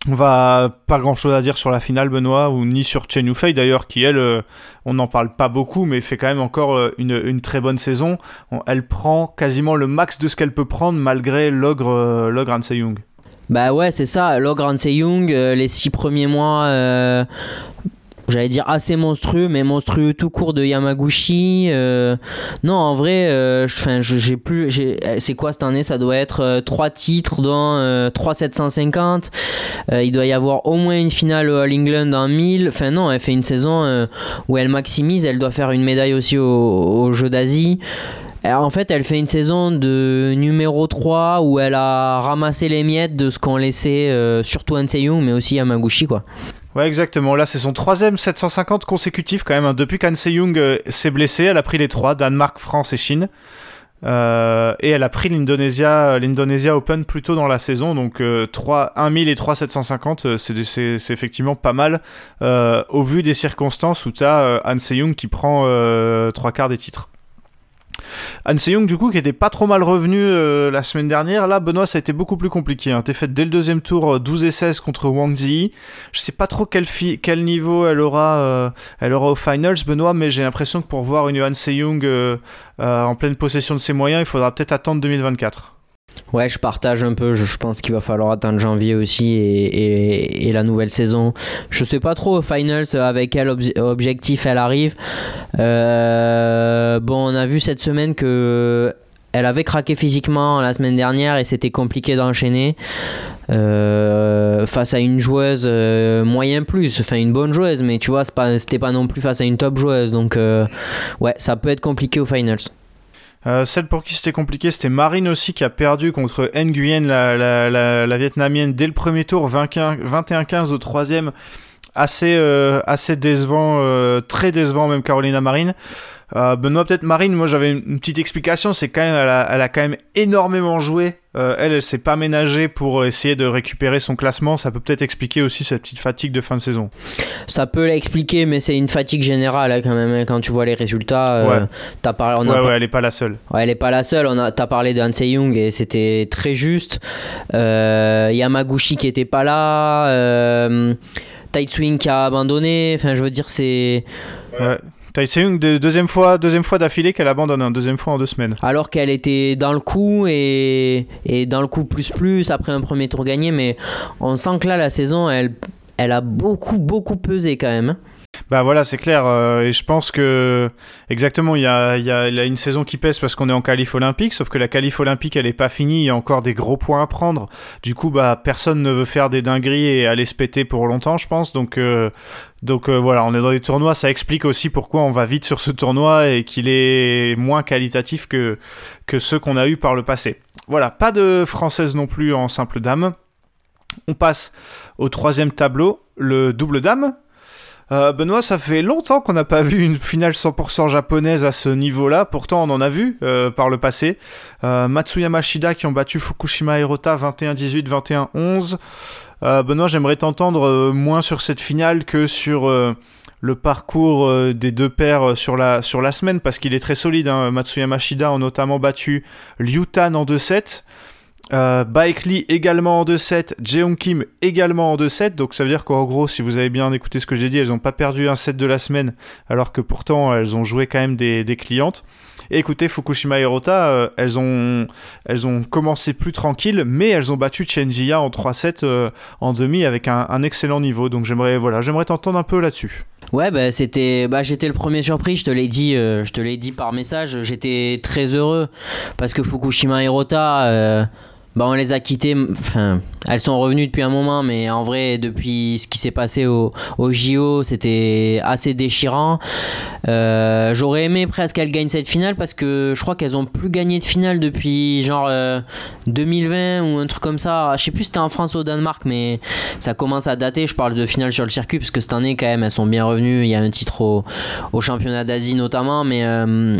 on va pas grand chose à dire sur la finale, Benoît, ou ni sur Chen Yufei d'ailleurs, qui elle, euh, on n'en parle pas beaucoup, mais fait quand même encore euh, une, très bonne saison. elle prend quasiment le max de ce qu'elle peut prendre malgré l'ogre euh, l'ogre Young. Bah ouais, c'est ça. L'ogre Young, les six premiers mois j'allais dire assez monstrueux, mais monstrueux tout court de Yamaguchi. Euh, non, en vrai, euh, j'ai plus. C'est quoi cette année? Ça doit être 3 euh, titres dans 3 750. il doit y avoir au moins une finale au All England en 1000. Enfin, non, elle fait une saison où elle maximise. Elle doit faire une médaille aussi aux au Jeux d'Asie. En fait, elle fait une saison de numéro 3 où elle a ramassé les miettes de ce qu'on laissait, surtout Young mais aussi Yamaguchi, quoi. Ouais, exactement. Là, c'est son troisième 750 consécutif quand même. Hein. Depuis qu'Anse Young euh, s'est blessé, elle a pris les trois Danemark, France et Chine. Euh, et elle a pris l'Indonesia, l'Indonesia Open plus tôt dans la saison. Donc 3, 1000 et 3 750, c'est, c'est, effectivement pas mal euh, au vu des circonstances où tu as Anse Young qui prend trois quarts des titres. Han Young du coup qui était pas trop mal revenu euh, la semaine dernière là Benoît ça a été beaucoup plus compliqué hein. t'es fait dès le deuxième tour 12 euh, et 16 contre Wang Zi je sais pas trop quel, quel niveau elle aura euh, elle aura au finals Benoît mais j'ai l'impression que pour voir une Han Young en pleine possession de ses moyens il faudra peut-être attendre 2024 Ouais, je partage un peu. Je, pense qu'il va falloir attendre janvier aussi et, la nouvelle saison. Je sais pas trop finals avec quel objectif elle arrive. Euh, bon, on a vu cette semaine que elle avait craqué physiquement la semaine dernière et c'était compliqué d'enchaîner euh, face à une joueuse euh, moyen plus, enfin une bonne joueuse, mais tu vois, c'était pas, pas non plus face à une top joueuse. Donc, ouais, ça peut être compliqué au finals. Euh, celle pour qui c'était compliqué, c'était Marine aussi qui a perdu contre Nguyen, la, la, la, vietnamienne, dès le premier tour, 21-15 au troisième. Assez, euh, assez décevant, euh, très décevant même Carolina Marine. Euh, Benoît, peut-être Marine, moi j'avais une, petite explication, c'est quand même, elle a, elle a, quand même énormément joué. Euh, elle, elle s'est pas ménagée pour essayer de récupérer son classement. Ça peut peut-être expliquer aussi cette petite fatigue de fin de saison. Ça peut l'expliquer, mais c'est une fatigue générale hein, quand même. Hein, quand tu vois les résultats, euh, ouais. As parlé, on ouais, ouais, elle est pas la seule. Elle est pas la seule. On a, t'as parlé de Hansei Young et c'était très juste. Yamaguchi qui était pas là. Euh, Swing qui a abandonné. Enfin, je veux dire, c'est. Ouais. C'est une deuxième fois, deuxième fois d'affilée qu'elle abandonne, une deuxième fois en deux semaines. Alors qu'elle était dans le coup et, et dans le coup plus plus après un premier tour gagné, mais on sent que là la saison elle, elle a beaucoup beaucoup pesé quand même. Bah voilà, c'est clair. Euh, et je pense que exactement, il y a, y, a, y a, une saison qui pèse parce qu'on est en qualif olympique, sauf que la qualif olympique, elle est pas finie. Il y a encore des gros points à prendre. Du coup, bah personne ne veut faire des dingueries et aller se péter pour longtemps, je pense. Donc euh, donc euh, voilà, on est dans des tournois. Ça explique aussi pourquoi on va vite sur ce tournoi et qu'il est moins qualitatif que que ceux qu'on a eu par le passé. Voilà, pas de française non plus en simple dame. On passe au troisième tableau, le double dame. Euh, Benoît, ça fait longtemps qu'on n'a pas vu une finale 100% japonaise à ce niveau-là. Pourtant, on en a vu euh, par le passé. Euh, Matsuyama Shida qui ont battu Fukushima Hirota 21-18, 21-11. Benoît, j'aimerais t'entendre moins sur cette finale que sur le parcours des deux paires sur la, semaine parce qu'il est très solide. Hein. Matsuyama Shida ont notamment battu Liutan en 2-7. Euh, Baek Lee également en 2-7, Jeong Kim également en 2-7, donc ça veut dire qu'en gros, si vous avez bien écouté ce que j'ai dit, elles n'ont pas perdu un set de la semaine, alors que pourtant elles ont joué quand même des, clientes. Et écoutez, Fukushima Hirota, euh, elles, ont, elles ont commencé plus tranquilles, mais elles ont battu Chenjia en 3-7 euh, en demi avec un, excellent niveau, donc j'aimerais voilà, j'aimerais t'entendre un peu là-dessus. Ouais, bah, c'était, bah, j'étais le premier surpris, je te l'ai dit, je te l'ai dit par message, j'étais très heureux parce que Fukushima Hirota bah, on les a quittées. Enfin, elles sont revenues depuis un moment, mais en vrai, depuis ce qui s'est passé au, JO, c'était assez déchirant. Euh, j'aurais aimé presque qu'elles gagnent cette finale parce que je crois qu'elles ont plus gagné de finale depuis genre 2020 euh, ou un truc comme ça. Je sais plus si c'était en France ou au Danemark, mais ça commence à dater. Je parle de finale sur le circuit parce que cette année, quand même, elles sont bien revenues. Il y a un titre au, au championnat d'Asie notamment, mais. Euh,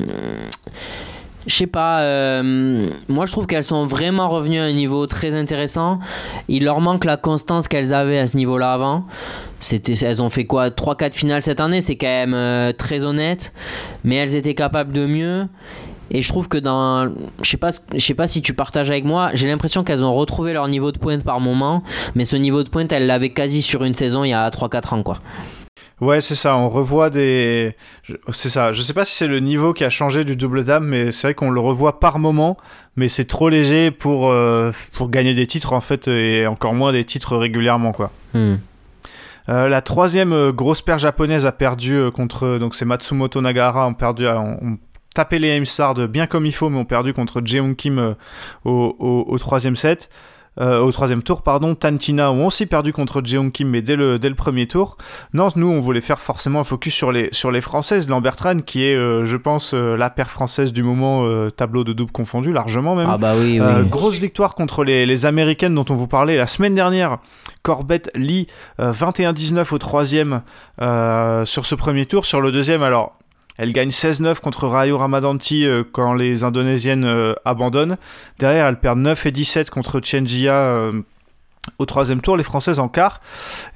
je sais pas, euh, moi je trouve qu'elles sont vraiment revenues à un niveau très intéressant. Il leur manque la constance qu'elles avaient à ce niveau-là avant. Elles ont fait quoi 3-4 finales cette année, c'est quand même euh, très honnête. Mais elles étaient capables de mieux. Et je trouve que dans. Je sais pas, sais pas si tu partages avec moi, j'ai l'impression qu'elles ont retrouvé leur niveau de pointe par moment. Mais ce niveau de pointe, elles l'avaient quasi sur une saison il y a 3-4 ans, quoi. Ouais, c'est ça, on revoit des. C'est ça, je sais pas si c'est le niveau qui a changé du double dame, mais c'est vrai qu'on le revoit par moment, mais c'est trop léger pour, euh, pour gagner des titres en fait, et encore moins des titres régulièrement quoi. Hmm. Euh, la troisième euh, grosse paire japonaise a perdu contre. Donc c'est Matsumoto Nagara, ont perdu. On, tapé les Aimstars bien comme il faut, mais ont perdu contre Jeong Kim au, au, au troisième set. Euh, au troisième tour, pardon, Tantina ont aussi perdu contre Jeong Kim, mais dès le, dès le premier tour. Non, nous, on voulait faire forcément un focus sur les, sur les Françaises. Lambertran, qui est, euh, je pense, euh, la paire française du moment, tableau de double confondu, largement même. Ah bah oui, oui. Grosse victoire contre les, les Américaines dont on vous parlait la semaine dernière. Corbett Lee, 21-19 au troisième sur ce premier tour. Sur le deuxième, alors, elle gagne 16-9 contre Rayo Ramadanti euh, quand les Indonésiennes euh, abandonnent. Derrière, elle perd 9 et 17 contre Chenjia euh, au troisième tour, les Françaises en quart.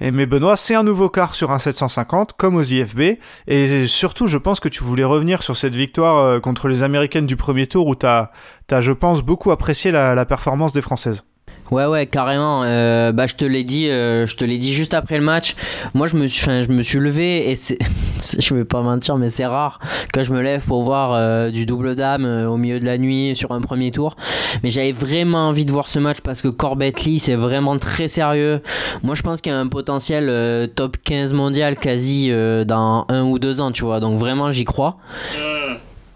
Mais Benoît, c'est un nouveau quart sur un 750, comme aux IFB. Et surtout, je pense que tu voulais revenir sur cette victoire contre les Américaines du premier tour où tu as, je pense, beaucoup apprécié la performance des Françaises. Ouais ouais carrément. Euh, bah je te l'ai dit, euh, je te l'ai dit juste après le match. Moi je me suis, je me suis levé et c'est, je vais pas mentir mais c'est rare que je me lève pour voir euh, du double dame au milieu de la nuit sur un premier tour. Mais j'avais vraiment envie de voir ce match parce que Corbett Lee c'est vraiment très sérieux. Moi je pense qu'il y a un potentiel top 15 mondial quasi dans un ou deux ans tu vois. Donc vraiment j'y crois.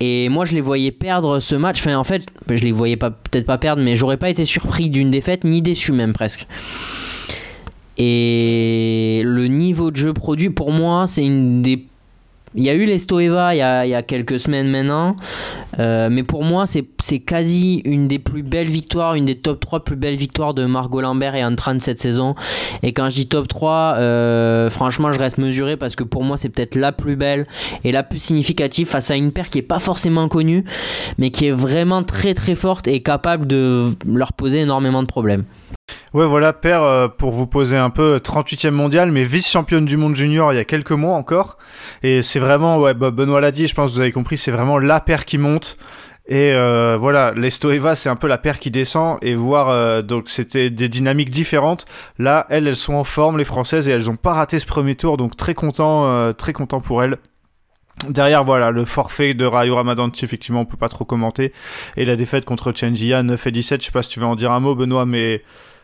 Et moi, je les voyais perdre ce match. Enfin, en fait, je les voyais peut-être pas perdre, mais j'aurais pas été surpris d'une défaite, ni déçu même presque. Et le niveau de jeu produit, pour moi, c'est une des il y a eu les Stoeva il y a, il y a quelques semaines maintenant, euh, mais pour moi c'est quasi une des plus belles victoires, une des top 3 plus belles victoires de Margot Lambert et Antran cette saison. Et quand je dis top 3, euh, franchement je reste mesuré parce que pour moi c'est peut-être la plus belle et la plus significative face à une paire qui est pas forcément connue, mais qui est vraiment très très forte et capable de leur poser énormément de problèmes. Ouais, voilà, Père, euh, pour vous poser un peu, 38e mondial, mais vice-championne du monde junior il y a quelques mois encore. Et c'est vraiment, ouais, bah, Benoît l'a dit, je pense que vous avez compris, c'est vraiment la paire qui monte. Et euh, voilà, l'Estoeva, c'est un peu la paire qui descend. Et voir, euh, donc c'était des dynamiques différentes. Là, elles, elles sont en forme, les Françaises, et elles ont pas raté ce premier tour, donc très content, très content pour elles. Derrière, voilà, le forfait de Rayo Ramadanti, effectivement, on peut pas trop commenter. Et la défaite contre Chenjia, 9 et 17, je sais pas si tu veux en dire un mot, Benoît, mais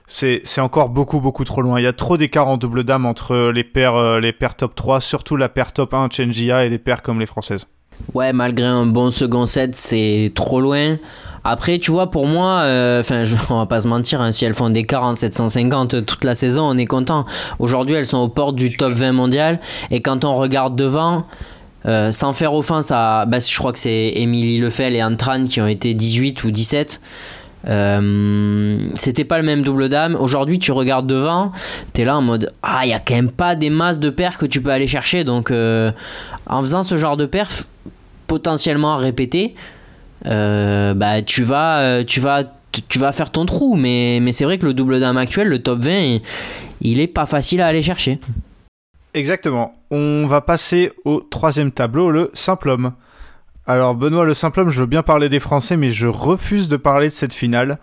c'est encore beaucoup beaucoup trop loin. Il y a trop d'écart en double dame entre les paires euh, les paires top 3, surtout la paire top 1 Chenjia et les paires comme les françaises. Ouais, malgré un bon second set, c'est trop loin. Après, tu vois, pour moi, euh, enfin, on va pas se mentir, hein, si elles font des 40, 750 toute la saison, on est content. Aujourd'hui, elles sont aux portes du top 20 mondial. Et quand on regarde devant, euh, sans faire offense à. Bah, je crois que c'est Émilie Lefel et Antran qui ont été 18 ou 17. C'était pas le même double dame. Aujourd'hui, tu regardes devant, t'es là en mode Ah, il y a quand même pas des masses de perfs que tu peux aller chercher. Donc, en faisant ce genre de perf, potentiellement répété, bah, tu, vas, tu, vas, tu vas faire ton trou. Mais, mais c'est vrai que le double dame actuel, le top 20, il est pas facile à aller chercher. Exactement. On va passer au troisième tableau, le simple homme. Alors Benoît, le simple homme, je veux bien parler des Français, mais je refuse de parler de cette finale.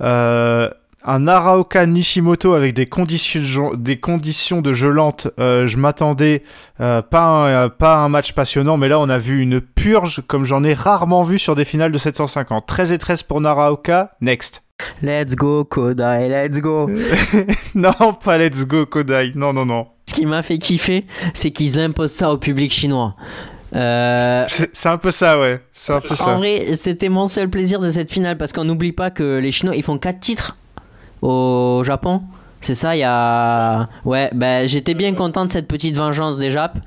Euh, un Araoka Nishimoto avec des conditions, des conditions de jeu lente, euh, je m'attendais euh, pas, un, pas un match passionnant, mais là on a vu une purge comme j'en ai rarement vu sur des finales de 750. 13 et 13 pour Naraoka, next. Let's go Kodai, let's go. non, pas let's go Kodai, non, non, non. Ce qui m'a fait kiffer, c'est qu'ils imposent ça au public chinois. Euh... C'est un peu ça, ouais. Un peu en vrai, c'était mon seul plaisir de cette finale parce qu'on n'oublie pas que les Chinois ils font 4 titres au Japon. C'est ça, il y a. Ouais, ben j'étais bien content de cette petite vengeance des Japs.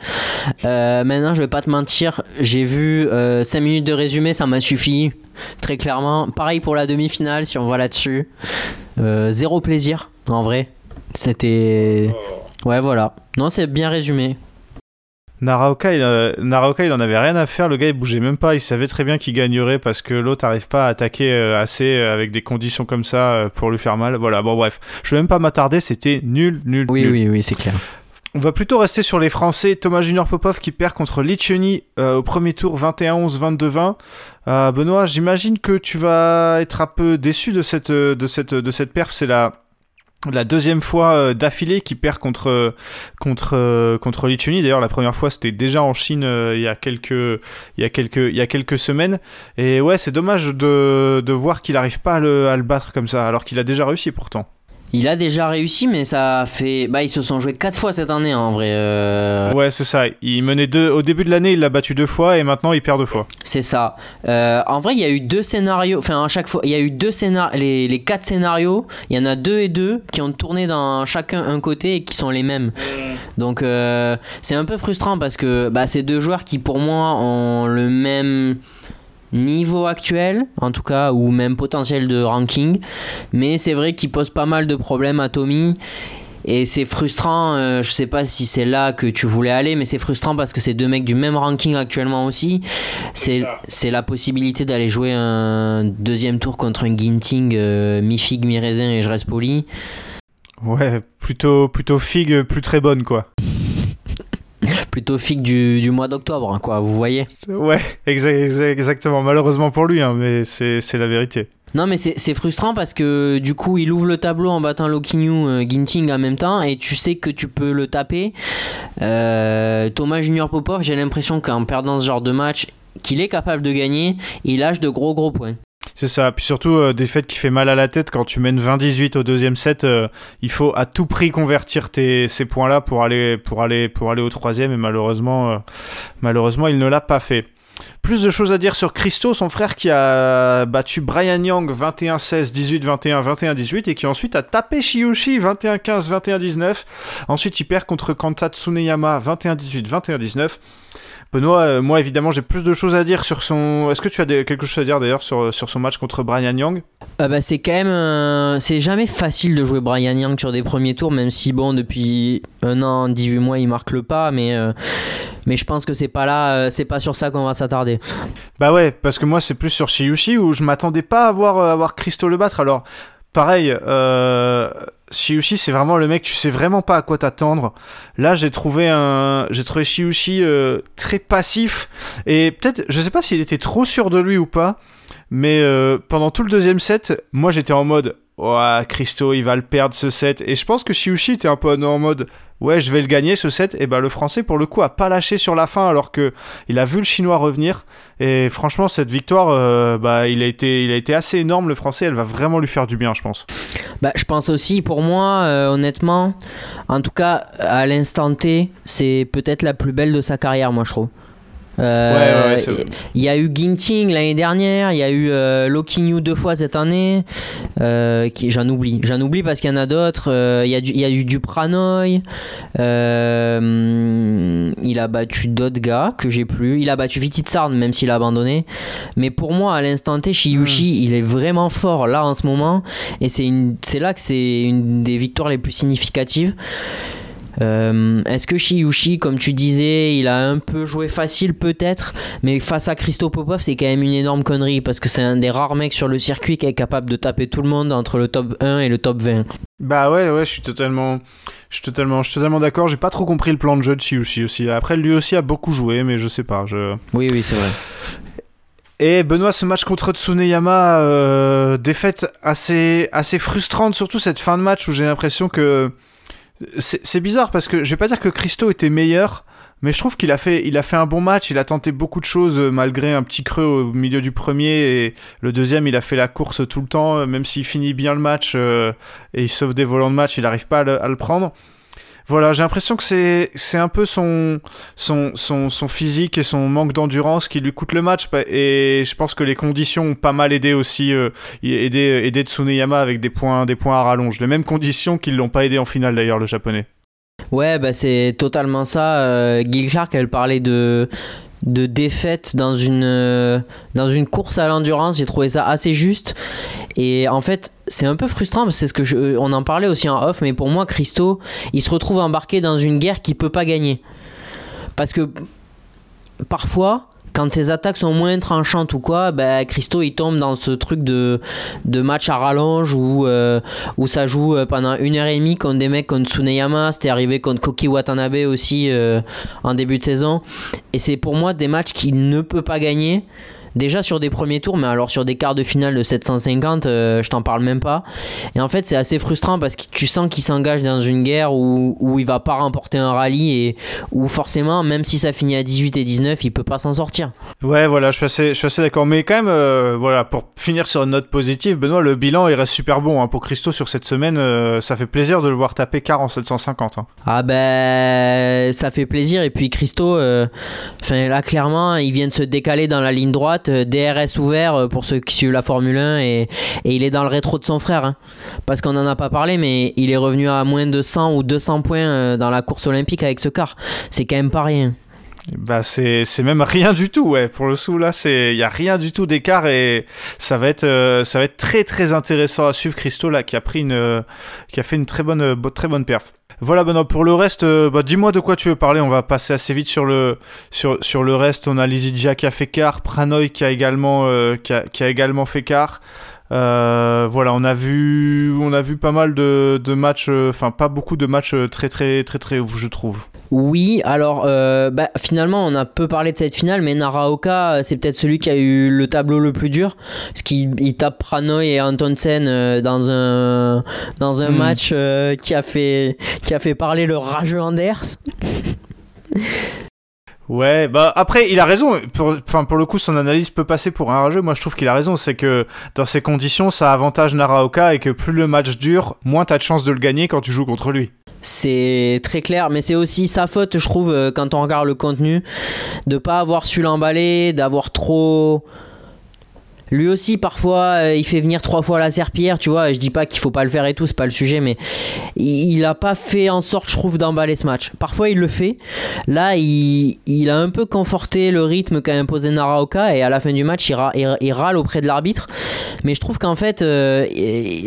Euh, maintenant, je vais pas te mentir, j'ai vu 5 euh, minutes de résumé, ça m'a suffi. Très clairement. Pareil pour la demi-finale, si on voit là-dessus. Euh, zéro plaisir, en vrai. C'était. Ouais, voilà. Non, c'est bien résumé. Naraoka il, euh, il en avait rien à faire, le gars il bougeait même pas, il savait très bien qu'il gagnerait parce que l'autre n'arrive pas à attaquer euh, assez euh, avec des conditions comme ça pour lui faire mal. Voilà, bon bref, je vais même pas m'attarder, c'était nul, nul, oui, nul. Oui, oui, c'est clair. On va plutôt rester sur les Français. Thomas Junior Popov qui perd contre Licheni au premier tour 21-11, 22-20. Benoît, j'imagine que tu vas être un peu déçu de cette, de cette, de cette perf. C'est la la deuxième fois euh, d'affilée qui perd contre contre euh, contre Lichuni. D'ailleurs, la première fois c'était déjà en Chine euh, il y a quelques il y a quelques il y a quelques semaines. Et ouais, c'est dommage de, de voir qu'il n'arrive pas le, à le battre comme ça, alors qu'il a déjà réussi pourtant. Il a déjà réussi, mais ça fait. Bah, ils se sont joués quatre fois cette année, en vrai. Euh. Ouais, c'est ça. Il menait deux. Au début de l'année, il l'a battu deux fois, et maintenant, il perd deux fois. C'est ça. Euh, en vrai, il y a eu deux scénarios. Enfin, à chaque fois, il y a eu deux scénarios. Les, les quatre scénarios, il y en a deux et deux qui ont tourné dans chacun un côté et qui sont les mêmes. Donc, euh, c'est un peu frustrant parce que bah, c'est deux joueurs qui, pour moi, ont le même niveau actuel, en tout cas, ou même potentiel de ranking. Mais c'est vrai qu'il pose pas mal de problèmes à Tommy. Et c'est frustrant, euh, je sais pas si c'est là que tu voulais aller, mais c'est frustrant parce que c'est deux mecs du même ranking actuellement aussi. C'est, la possibilité d'aller jouer un deuxième tour contre un Ginting euh, mi-figue, mi-raisin et je reste poli. Ouais, plutôt, plutôt figue plus très bonne quoi plutôt figue du, du mois d'octobre, hein, quoi, vous voyez Ouais, exactement. Malheureusement pour lui, hein, mais c'est la vérité. Non, mais c'est frustrant parce que du coup, il ouvre le tableau en battant Lokinyu euh, Ginting en même temps et tu sais que tu peux le taper. Euh, Thomas Junior Popov, j'ai l'impression qu'en perdant ce genre de match, qu'il est capable de gagner, il lâche de gros gros points. C'est ça. Puis surtout, euh, des fêtes qui fait mal à la tête quand tu mènes 20-18 au deuxième set. Euh, il faut à tout prix convertir tes, ces points-là pour aller, pour, aller, pour aller au troisième. Et malheureusement, euh, malheureusement il ne l'a pas fait. Plus de choses à dire sur Christo, son frère qui a battu Brian Young 21-16, 18-21, 21-18 et qui ensuite a tapé Shiyoshi 21-15, 21-19. Ensuite, il perd contre Kanta Tsuneyama 21-18, 21-19. Benoît, euh, moi évidemment j'ai plus de choses à dire sur son. Est-ce que tu as quelque chose à dire d'ailleurs sur, sur son match contre Brian Young? Ah bah, C'est quand même. C'est jamais facile de jouer Brian Young sur des premiers tours, même si bon, depuis un an, 18 mois, il marque le pas, mais. Euh, mais je pense que c'est pas là, euh, c'est pas sur ça qu'on va s'attarder. Bah ouais, parce que moi c'est plus sur Shiyushi où je m'attendais pas à voir, à voir Christo le battre. Alors, pareil, Shiushi, c'est vraiment le mec, tu sais vraiment pas à quoi t'attendre. Là, j'ai trouvé un, j'ai trouvé Shiushi euh, très passif et peut-être, je sais pas s'il était trop sûr de lui ou pas, mais euh, pendant tout le deuxième set, moi j'étais en mode, ouais, Christo, il va le perdre ce set. Et je pense que Shiushi était un peu en mode, ouais, je vais le gagner ce set. Et bah, le français, pour le coup, a pas lâché sur la fin alors que il a vu le chinois revenir. Et franchement, cette victoire, euh, bah, il a, été, il a été assez énorme. Le français, elle va vraiment lui faire du bien, je pense. Bah, je pense aussi, pour moi, euh, honnêtement, en tout cas, à l'instant T, c'est peut-être la plus belle de sa carrière, moi, je trouve. Euh, il y a eu Ginting l'année dernière, il y a eu euh, Lokinyu deux fois cette année. Euh, j'en oublie, j'en oublie parce qu'il y en a d'autres. Il y, a du, y a eu du Pranoy. il a battu d'autres gars que j'ai plus. Il a battu Vititsarn même s'il a abandonné. Mais pour moi, à l'instant T, Shiyushi, hmm. il est vraiment fort là en ce moment. Et c'est là que c'est une des victoires les plus significatives. Euh, est-ce que Shiyushi, comme tu disais, il a un peu joué facile peut-être, mais face à Christo Popov, c'est quand même une énorme connerie parce que c'est un des rares mecs sur le circuit qui est capable de taper tout le monde entre le top 1 et le top 20. Bah ouais, ouais, je suis totalement, je suis totalement, je suis totalement d'accord. J'ai pas trop compris le plan de jeu de Shiyushi aussi. Après, lui aussi a beaucoup joué, mais je sais pas. Je... Oui, oui, c'est vrai. Et Benoît, ce match contre Tsuneyama, euh, défaite assez, assez frustrante, surtout cette fin de match où j'ai l'impression que c'est bizarre parce que je vais pas dire que Christo était meilleur, mais je trouve qu'il a fait, il a fait un bon match. Il a tenté beaucoup de choses euh, malgré un petit creux au milieu du premier et le deuxième, il a fait la course tout le temps, euh, même s'il finit bien le match euh, et il sauve des volants de match, il n'arrive pas à le, prendre. Voilà, j'ai l'impression que c'est c'est un peu son, son, son, physique et son manque d'endurance qui lui coûte le match. Et je pense que les conditions ont pas mal aidé aussi, euh, aidé, aidé Tsuneyama avec des points, des points à rallonge. Les mêmes conditions qui l'ont pas aidé en finale d'ailleurs, le japonais. Ouais, bah c'est totalement ça. Euh, Gil Clark, elle parlait de de défaite dans une, euh, dans une course à l'endurance. J'ai trouvé ça assez juste. Et en fait, c'est un peu frustrant parce que c'est ce que je, on en parlait aussi en off, mais pour moi, Christo, il se retrouve embarqué dans une guerre qu'il peut pas gagner. Parce que parfois, quand ses attaques sont moins tranchantes ou quoi, ben, Christo il tombe dans ce truc de, match à rallonge où, euh, ça joue euh, pendant une heure et demie contre des mecs comme Tsuneyama, c'était arrivé contre Koki Watanabe aussi euh, en début de saison. Et c'est pour moi des matchs qu'il ne peut pas gagner déjà sur des premiers tours, mais alors sur des quarts de finale de 750, euh, je t'en parle même pas. Et en fait, c'est assez frustrant parce que tu sens qu'il s'engage dans une guerre où, où il va pas remporter un rallye et où forcément, même si ça finit à 18 et 19, il peut pas s'en sortir. Ouais, voilà, je suis assez, je suis assez d'accord. Mais quand même, euh, voilà, pour finir sur une note positive, Benoît, le bilan il reste super bon hein. pour Christo sur cette semaine. Euh, ça fait plaisir de le voir taper quart en 750. Hein. Ah ben, ça fait plaisir. Et puis Christo, enfin là clairement, il vient de se décaler dans la ligne droite euh, DRS ouvert euh, pour ceux qui suivent la Formule 1 et, il est dans le rétro de son frère. Hein. Parce qu'on n'en a pas parlé, mais il est revenu à moins de 100 ou 200 points euh, dans la course olympique avec ce car. C'est quand même pas rien. Bah c'est même rien du tout ouais pour le sou là c'est il y a rien du tout d'écart et ça va être ça va être très très intéressant à suivre Christo là qui a pris une qui a fait une très bonne très bonne perf. Voilà, Benoît, pour le reste, euh, bah, dis-moi de quoi tu veux parler. On va passer assez vite sur le, sur, sur le reste. On a Lizidja qui a fait quart, Pranoy qui a également, euh, qui a, qui a également fait quart. Euh, voilà, on a vu, on a vu pas mal de, de matchs, euh, enfin pas beaucoup de matchs euh, très très très très ouf, je trouve. Oui, alors bah, finalement on a peu parlé de cette finale, mais Naraoka c'est peut-être celui qui a eu le tableau le plus dur, parce qu'il tape Pranoy et Antonsen dans un dans un hmm. match qui a fait qui a fait parler le rageux Anders. Ouais, bah après, il a raison. Pour, enfin, pour le coup, son analyse peut passer pour un rageux. Moi, je trouve qu'il a raison. C'est que dans ces conditions, ça avantage Naraoka et que plus le match dure, moins t'as de chances de le gagner quand tu joues contre lui. C'est très clair, mais c'est aussi sa faute, je trouve, euh, quand on regarde le contenu, de pas avoir su l'emballer, d'avoir trop lui aussi, parfois, euh, il fait venir trois fois la serpillère, tu vois. Je dis pas qu'il faut pas le faire et tout, c'est pas le sujet, mais il, a pas fait en sorte, je trouve, d'emballer ce match. Parfois, il le fait. Là, il, a un peu conforté le rythme qu'a imposé Naraoka et à la fin du match, il, râle auprès de l'arbitre. Mais je trouve qu'en fait, euh,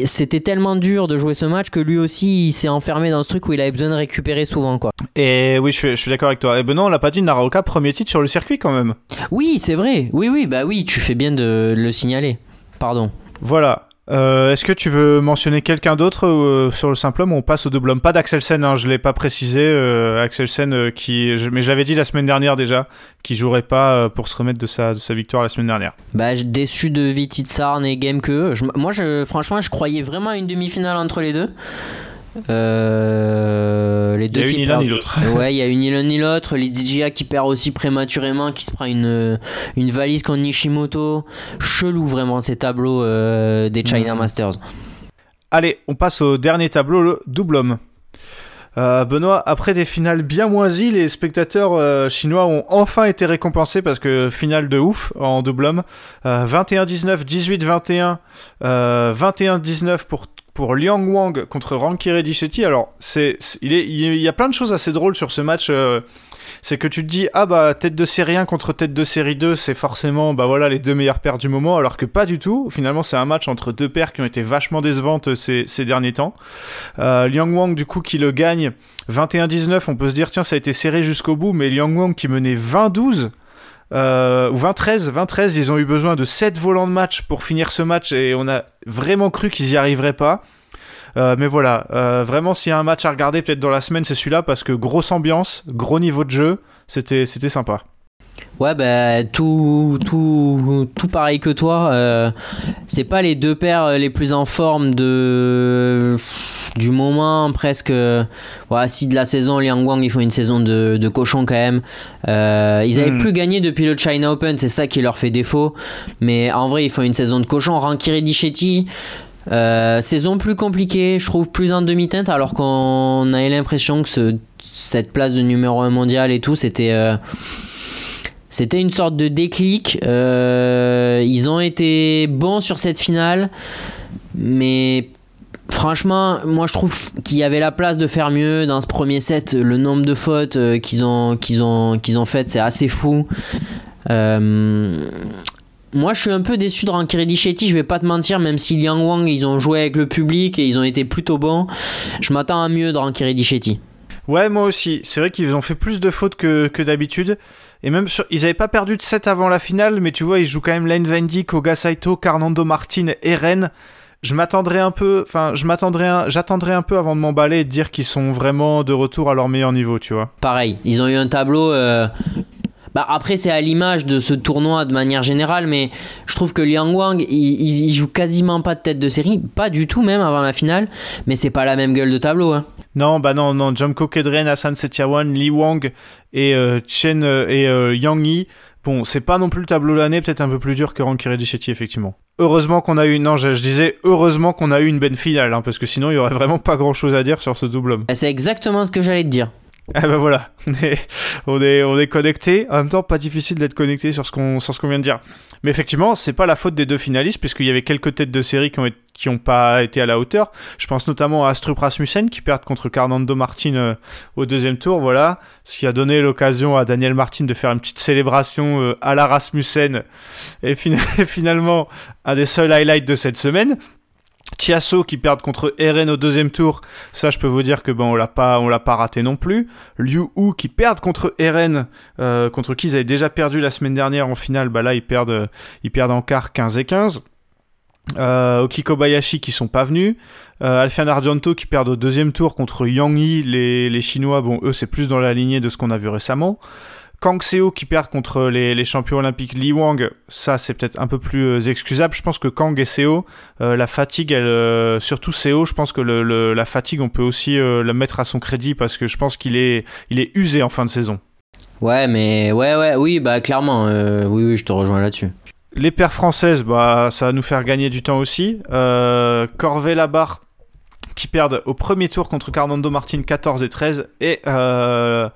c'était tellement dur de jouer ce match que lui aussi, il s'est enfermé dans ce truc où il avait besoin de récupérer souvent, quoi. Et oui, je suis, d'accord avec toi. Et Benoît, on l'a pas dit, Naraoka, premier titre sur le circuit quand même. Oui, c'est vrai. Oui, oui, bah oui, tu fais bien de le signaler. Pardon. Voilà. Euh, est-ce que tu veux mentionner quelqu'un d'autre euh, sur le simple homme? Ou on passe au double homme Pas d'Axelsen, hein, je l'ai pas précisé. Euh, Axelsen, qui, mais j'avais dit la semaine dernière déjà qu'il jouerait pas pour se remettre de sa, de sa victoire la semaine dernière. Bah, déçu de Vititsarn et Gameke. moi, je, franchement, je croyais vraiment à une demi-finale entre les deux. Euh, les deux il y a ni l'un ni l'autre. ouais, il y a une ni l'un ni l'autre. Lidijia qui perd aussi prématurément, qui se prend une, une valise contre Nishimoto. Chelou vraiment ces tableaux euh, des China Masters. Allez, on passe au dernier tableau, le double homme. Euh, Benoît, après des finales bien moisies, les spectateurs euh, chinois ont enfin été récompensés parce que finale de ouf en double homme. 21-19, 18-21, 21-19 pour pour Liang Wang contre Ranky Reddichetti. Alors, c'est, il, il y a plein de choses assez drôles sur ce match c'est que tu te dis ah bah tête de série 1 contre tête de série 2 c'est forcément bah voilà les deux meilleures paires du moment alors que pas du tout finalement c'est un match entre deux paires qui ont été vachement décevantes ces, ces derniers temps euh, Liang Wang du coup qui le gagne 21-19 on peut se dire tiens ça a été serré jusqu'au bout mais Liang Wang qui menait 20-12 euh, ou 20-13, 20-13, ils ont eu besoin de 7 volants de match pour finir ce match et on a vraiment cru qu'ils y arriveraient pas. Euh, mais voilà, euh, vraiment, s'il y a un match à regarder peut-être dans la semaine, c'est celui-là parce que grosse ambiance, gros niveau de jeu, c'était sympa. Ouais, bah, tout, tout, tout pareil que toi. Euh, c'est pas les deux paires les plus en forme de, du moment, presque. Voilà, si de la saison, Liang Wang, ils font une saison de, de cochon quand même. ils avaient hmm. plus gagné depuis le China Open, c'est ça qui leur fait défaut. Mais en vrai, ils font une saison de cochon. Rankiri Dichetti. Euh, saison plus compliquée, je trouve plus en demi-teinte, alors qu'on avait l'impression que cette place de numéro 1 mondial et tout, c'était. Euh, c'était une sorte de déclic. Euh, ils ont été bons sur cette finale, mais franchement, moi je trouve qu'il y avait la place de faire mieux dans ce premier set. Le nombre de fautes qu'ils ont, qu'ils ont, qu'ils faites, c'est assez fou. Moi, je suis un peu déçu de Rankiri Shetty, je vais pas te mentir, même si Liang Wang, ils ont joué avec le public et ils ont été plutôt bons, je m'attends à mieux de Rankiri Shetty. Ouais, moi aussi. C'est vrai qu'ils ont fait plus de fautes que, d'habitude. Et même ils avaient pas perdu de 7 avant la finale, mais tu vois, ils jouent quand même Lane Van Dyke, Oga Saito, Carnando Martin et Ren. Je m'attendrais un peu, enfin, je un peu avant de m'emballer et de dire qu'ils sont vraiment de retour à leur meilleur niveau, tu vois. Pareil, ils ont eu un tableau euh, bah après, c'est à l'image de ce tournoi de manière générale, mais je trouve que Liang Wang, il, joue quasiment pas de tête de série, pas du tout même avant la finale, mais c'est pas la même gueule de tableau. Hein. Non, bah non, non, Jumko Kedren, Hassan Setiawan, Li Wang et euh, Chen euh, et euh, Yang Yi. Bon, c'est pas non plus le tableau de l'année, peut-être un peu plus dur que Ranky Reddichetti, effectivement. Heureusement qu'on a eu, non, je, disais heureusement qu'on a eu une bonne finale, hein, parce que sinon il y aurait vraiment pas grand chose à dire sur ce double homme. C'est exactement ce que j'allais te dire. Ah ben voilà, on est, on est, on est connecté. En même temps, pas difficile d'être connecté sur ce qu'on, sur vient de dire. Mais effectivement, c'est pas la faute des deux finalistes, puisqu'il y avait quelques têtes de série qui ont, qui ont pas été à la hauteur. Je pense notamment à Astrup Rasmussen qui perd contre Carnando Martin euh, au deuxième tour, voilà. Ce qui a donné l'occasion à Daniel Martin de faire une petite célébration euh, à la Rasmussen. Et finalement, un des seuls highlights de cette semaine. Chiasso qui perd contre Eren au deuxième tour, ça je peux vous dire que bon on l'a pas on l'a pas raté non plus. Liu Hu qui perd contre Eren, euh, contre qui ils avaient déjà perdu la semaine dernière en finale, bah là ils perdent ils perdent en quart 15 et 15. Euh, Oki Kobayashi qui sont pas venus, euh, Alfian Argento qui perd au deuxième tour contre Yang Yi, les, les Chinois, bon eux c'est plus dans la lignée de ce qu'on a vu récemment. Kang Seo qui perd contre les, champions olympiques Li Wang, ça c'est peut-être un peu plus euh, excusable. Je pense que Kang et Seo, euh, la fatigue, elle, euh, surtout Seo, je pense que la fatigue, on peut aussi la mettre à son crédit parce que je pense qu'il est, il est usé en fin de saison. Ouais, mais ouais, ouais, oui, bah clairement, oui, oui, je te rejoins là-dessus. Les paires françaises, bah ça va nous faire gagner du temps aussi. Corvée Labarre qui perdent au premier tour contre Carnando Martin 14 et 13 et, euh,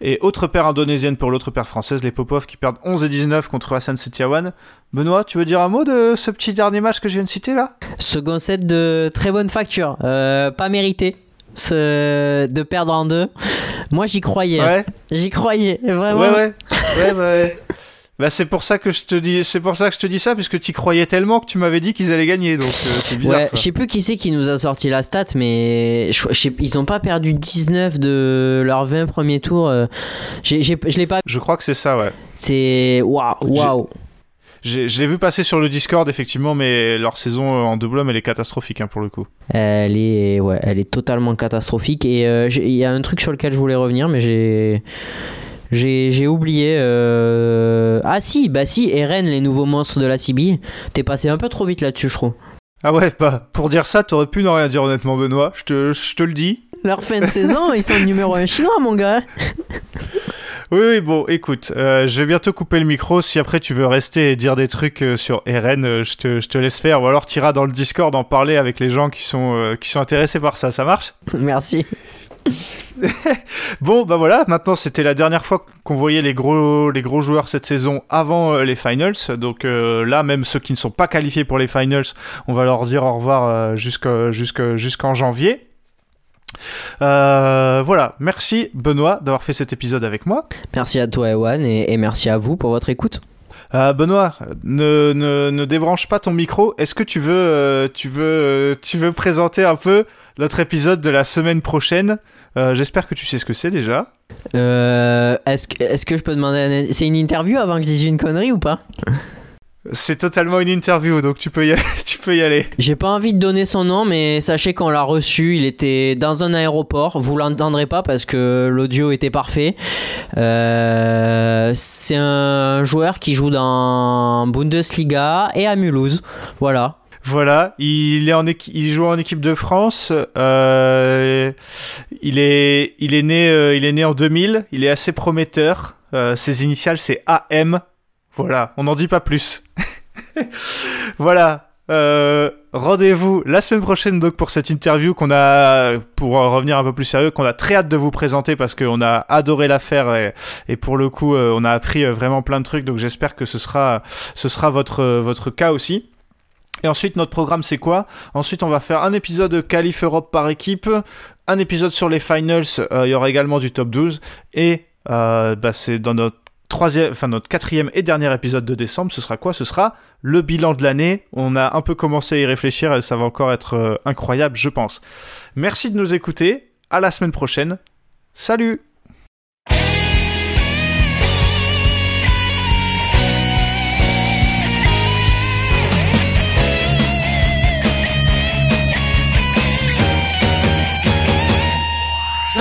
et autre paire indonésienne pour l'autre paire française, les Popov qui perdent 11 et 19 contre Hassan Setiawan. Benoît, tu veux dire un mot de ce petit dernier match que je viens de citer là? Second set de très bonne facture, euh, pas mérité ce... de perdre en deux. Moi j'y croyais, ouais. j'y croyais, vraiment. Ouais, ouais, ouais, ouais. Bah c'est pour ça que je te dis, c'est pour ça que je te dis ça, puisque tu croyais tellement que tu m'avais dit qu'ils allaient gagner, donc euh, c'est bizarre. Ouais, je sais plus qui c'est qui nous a sorti la stat, mais ils ont pas perdu 19 de leurs 20 premiers tours. Euh. je l'ai pas. Je crois que c'est ça, ouais. C'est waouh, waouh. Je l'ai vu passer sur le Discord, effectivement, mais leur saison en double homme, elle est catastrophique hein, pour le coup. Elle est, ouais, elle est totalement catastrophique. Et euh, il y a un truc sur lequel je voulais revenir, mais j'ai j'ai oublié. Euh, ah si, bah si, Eren, les nouveaux monstres de la CB. T'es passé un peu trop vite là-dessus, je trouve. Ah ouais, bah, pour dire ça, t'aurais pu ne rien dire honnêtement, Benoît. Je te, je te le dis. Leur fin de saison, ils sont le numéro 1 chinois, mon gars. Oui, oui, bon, écoute, euh, je vais bientôt couper le micro. Si après tu veux rester et dire des trucs euh, sur Eren, je, te, je, te, laisse faire. Ou alors t'iras dans le Discord en parler avec les gens qui sont, qui sont intéressés par ça. Ça marche? Merci. bon, bah voilà, maintenant c'était la dernière fois qu'on voyait les gros, les gros joueurs cette saison avant euh, les finals. Donc euh, là, même ceux qui ne sont pas qualifiés pour les finals, on va leur dire au revoir euh, jusqu'en janvier. voilà, merci Benoît d'avoir fait cet épisode avec moi. Merci à toi Ewan et, et merci à vous pour votre écoute. Benoît, ne, ne, ne, débranche pas ton micro. Est-ce que tu veux, tu veux, tu veux présenter un peu notre épisode de la semaine prochaine euh, j'espère que tu sais ce que c'est déjà. Euh, est-ce, que, je peux demander. C'est une interview avant que je dise une connerie ou pas? C'est totalement une interview, donc tu peux y aller. tu peux y aller. J'ai pas envie de donner son nom, mais sachez qu'on l'a reçu. Il était dans un aéroport. Vous l'entendrez pas parce que l'audio était parfait. Euh, c'est un joueur qui joue dans Bundesliga et à Mulhouse. Voilà. Voilà, il, est en il joue en équipe de France. Euh, il, est, il, est né, euh, il est né en 2000. Il est assez prometteur. Euh, ses initiales, c'est AM. Voilà, on n'en dit pas plus. voilà. Rendez-vous la semaine prochaine donc pour cette interview qu'on a, pour revenir un peu plus sérieux, qu'on a très hâte de vous présenter parce qu'on a adoré la faire et, et, pour le coup on a appris vraiment plein de trucs donc j'espère que ce sera, ce sera votre, votre cas aussi. Et ensuite, notre programme, c'est quoi? Ensuite, on va faire un épisode Calif Europe par équipe, un épisode sur les finals, euh, il y aura également du top 12, et euh, bah, c'est dans notre troisième, notre quatrième et dernier épisode de décembre, ce sera quoi? Ce sera le bilan de l'année. On a un peu commencé à y réfléchir et ça va encore être euh, incroyable, je pense. Merci de nous écouter. À la semaine prochaine. Salut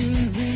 to me.